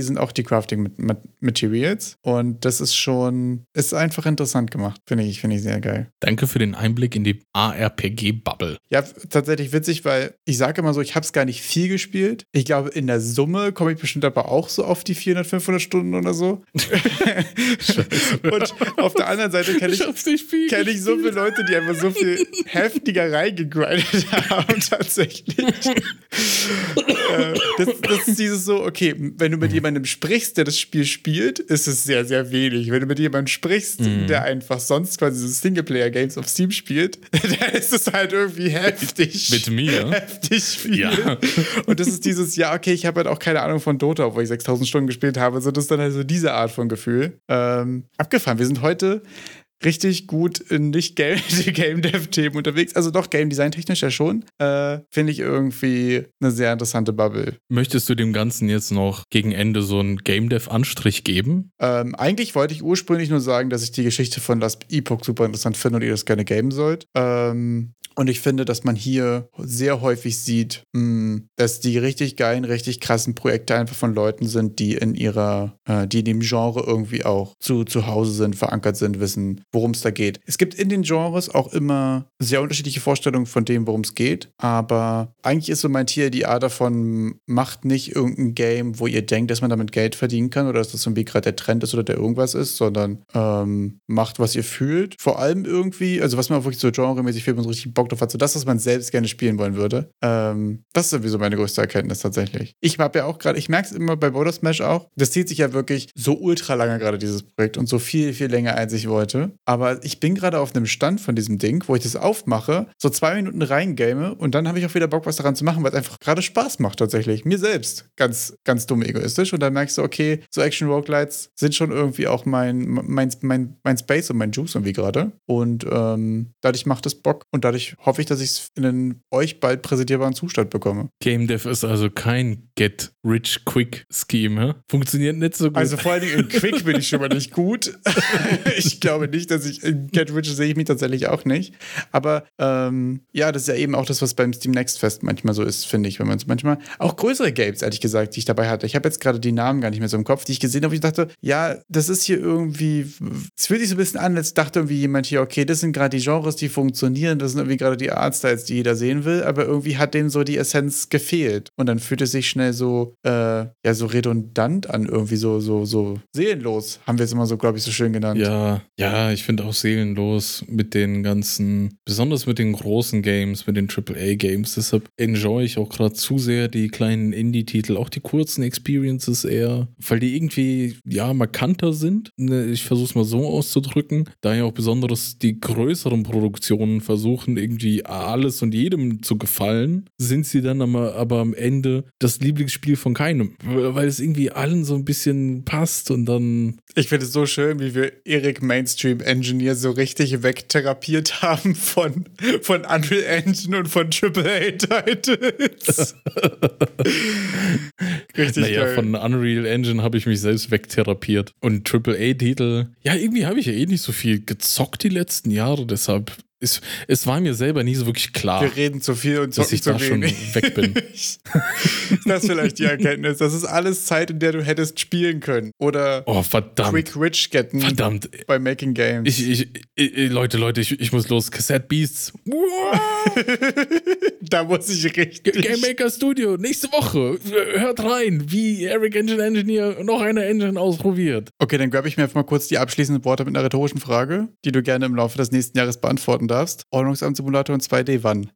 sind auch die Crafting-Materials und das ist schon, ist einfach interessant gemacht. Finde ich, finde ich sehr geil. Danke für den Einblick in die ARPG-Bubble. Ja, tatsächlich witzig, weil ich sage immer so, ich habe es gar nicht unheimlich viel gespielt. Ich glaube, in der Summe komme ich bestimmt aber auch so auf die 400, 500 Stunden oder so. und auf der anderen Seite kenne ich, ich, kenn ich so viele Leute, die einfach so viel heftiger reingegrindet haben, tatsächlich. äh, das, das ist dieses so, okay, wenn du mit jemandem sprichst, der das Spiel spielt, ist es sehr, sehr wenig. Wenn du mit jemandem sprichst, mhm. der einfach sonst quasi so Singleplayer-Games auf Steam spielt, dann ist es halt irgendwie heftig. Mit mir? Heftig viel. Ja. Und das ist dieses, ja, okay, ich habe halt auch keine Ahnung von Dota, obwohl ich 6000 Stunden gespielt habe. So, das ist dann halt so diese Art von Gefühl. Ähm, abgefahren. Wir sind heute richtig gut in nicht Game Dev-Themen unterwegs. Also doch Game Design technisch ja schon. Äh, Finde ich irgendwie eine sehr interessante Bubble. Möchtest du dem Ganzen jetzt noch gegen Ende so einen Game Dev-Anstrich geben? Ähm, eigentlich wollte ich ursprünglich nur sagen, dass ich die Geschichte von Last Epoch super interessant finde und ihr das gerne gamen sollt. Ähm, und ich finde, dass man hier sehr häufig sieht, hm, dass die richtig geilen, richtig krassen Projekte einfach von Leuten sind, die in ihrer, äh, die in dem Genre irgendwie auch zu, zu Hause sind, verankert sind, wissen, worum es da geht. Es gibt in den Genres auch immer sehr unterschiedliche Vorstellungen von dem, worum es geht. Aber eigentlich ist so mein Tier die Art davon, macht nicht irgendein Game, wo ihr denkt, dass man damit Geld verdienen kann oder dass das irgendwie gerade der Trend ist oder der irgendwas ist, sondern ähm, macht, was ihr fühlt. Vor allem irgendwie, also was man auch wirklich so genremäßig fühlt, man so richtig Bock drauf hat, so das, was man selbst gerne spielen wollen würde. Ähm, das ist sowieso meine größte Erkenntnis tatsächlich. Ich habe ja auch gerade, ich merke es immer bei Border Smash auch, das zieht sich ja wirklich so ultra lange gerade dieses Projekt und so viel, viel länger, als ich wollte. Aber ich bin gerade auf einem Stand von diesem Ding, wo ich das aufmache, so zwei Minuten reingame und dann habe ich auch wieder Bock, was daran zu machen, weil es einfach gerade Spaß macht tatsächlich. Mir selbst. Ganz, ganz dumm egoistisch. Und dann merkst du, okay, so Action Roguelites sind schon irgendwie auch mein, mein, mein, mein Space und mein Juice irgendwie gerade. Und ähm, dadurch macht es Bock und dadurch hoffe ich, dass ich es in einen euch bald präsentierbaren Zustand bekomme. Game Dev ist also kein Get Rich Quick Scheme. Funktioniert nicht so gut. Also vor allen Dingen in Quick bin ich schon mal nicht gut. ich glaube nicht, dass ich in Get Rich sehe ich mich tatsächlich auch nicht. Aber ähm, ja, das ist ja eben auch das, was beim Steam Next Fest manchmal so ist, finde ich, wenn man es manchmal auch größere Games, ehrlich gesagt, die ich dabei hatte. Ich habe jetzt gerade die Namen gar nicht mehr so im Kopf, die ich gesehen habe. Ich dachte, ja, das ist hier irgendwie, es fühlt sich so ein bisschen an, als dachte irgendwie jemand hier, okay, das sind gerade die Genres, die funktionieren, das sind irgendwie gerade die Artstyles, die jeder sehen will, aber irgendwie hat denen so die Essenz gefehlt. Und dann fühlt es sich schnell so, äh, ja, so redundant an, irgendwie so, so, so seelenlos, haben wir es immer so, glaube ich, so schön genannt. Ja, ja, ich finde auch seelenlos mit den ganzen, besonders mit den großen Games, mit den AAA-Games. Deshalb enjoy ich auch gerade zu sehr die kleinen Indie-Titel, auch die kurzen Experiences eher, weil die irgendwie, ja, markanter sind. Ne, ich versuche es mal so auszudrücken. Daher auch besonders die größeren Produktionen versuchen, irgendwie alles und jedem zu gefallen, sind sie dann aber, aber am Ende das Lieblingsspiel von keinem, weil es irgendwie allen so ein bisschen passt und dann. Ich finde es so schön, wie wir Erik Mainstream Engineer so richtig wegtherapiert haben von, von Unreal Engine und von AAA-Titles. richtig naja, geil. von Unreal Engine habe ich mich selbst wegtherapiert. Und AAA-Titel, ja, irgendwie habe ich ja eh nicht so viel gezockt die letzten Jahre, deshalb es, es war mir selber nie so wirklich klar. Wir reden zu viel und dass ich zu da wenig. schon weg bin. das ist vielleicht die Erkenntnis. Das ist alles Zeit, in der du hättest spielen können. Oder oh, verdammt. Quick Rich getten. Verdammt. Bei Making Games. Ich, ich, ich, Leute, Leute, ich, ich muss los. Cassette Beasts. da muss ich richtig. Game Maker Studio, nächste Woche. Hört rein, wie Eric Engine Engineer noch eine Engine ausprobiert. Okay, dann grabe ich mir einfach mal kurz die abschließenden Worte mit einer rhetorischen Frage, die du gerne im Laufe des nächsten Jahres beantworten darfst. Ordnungsamt-Simulator und 2D wann?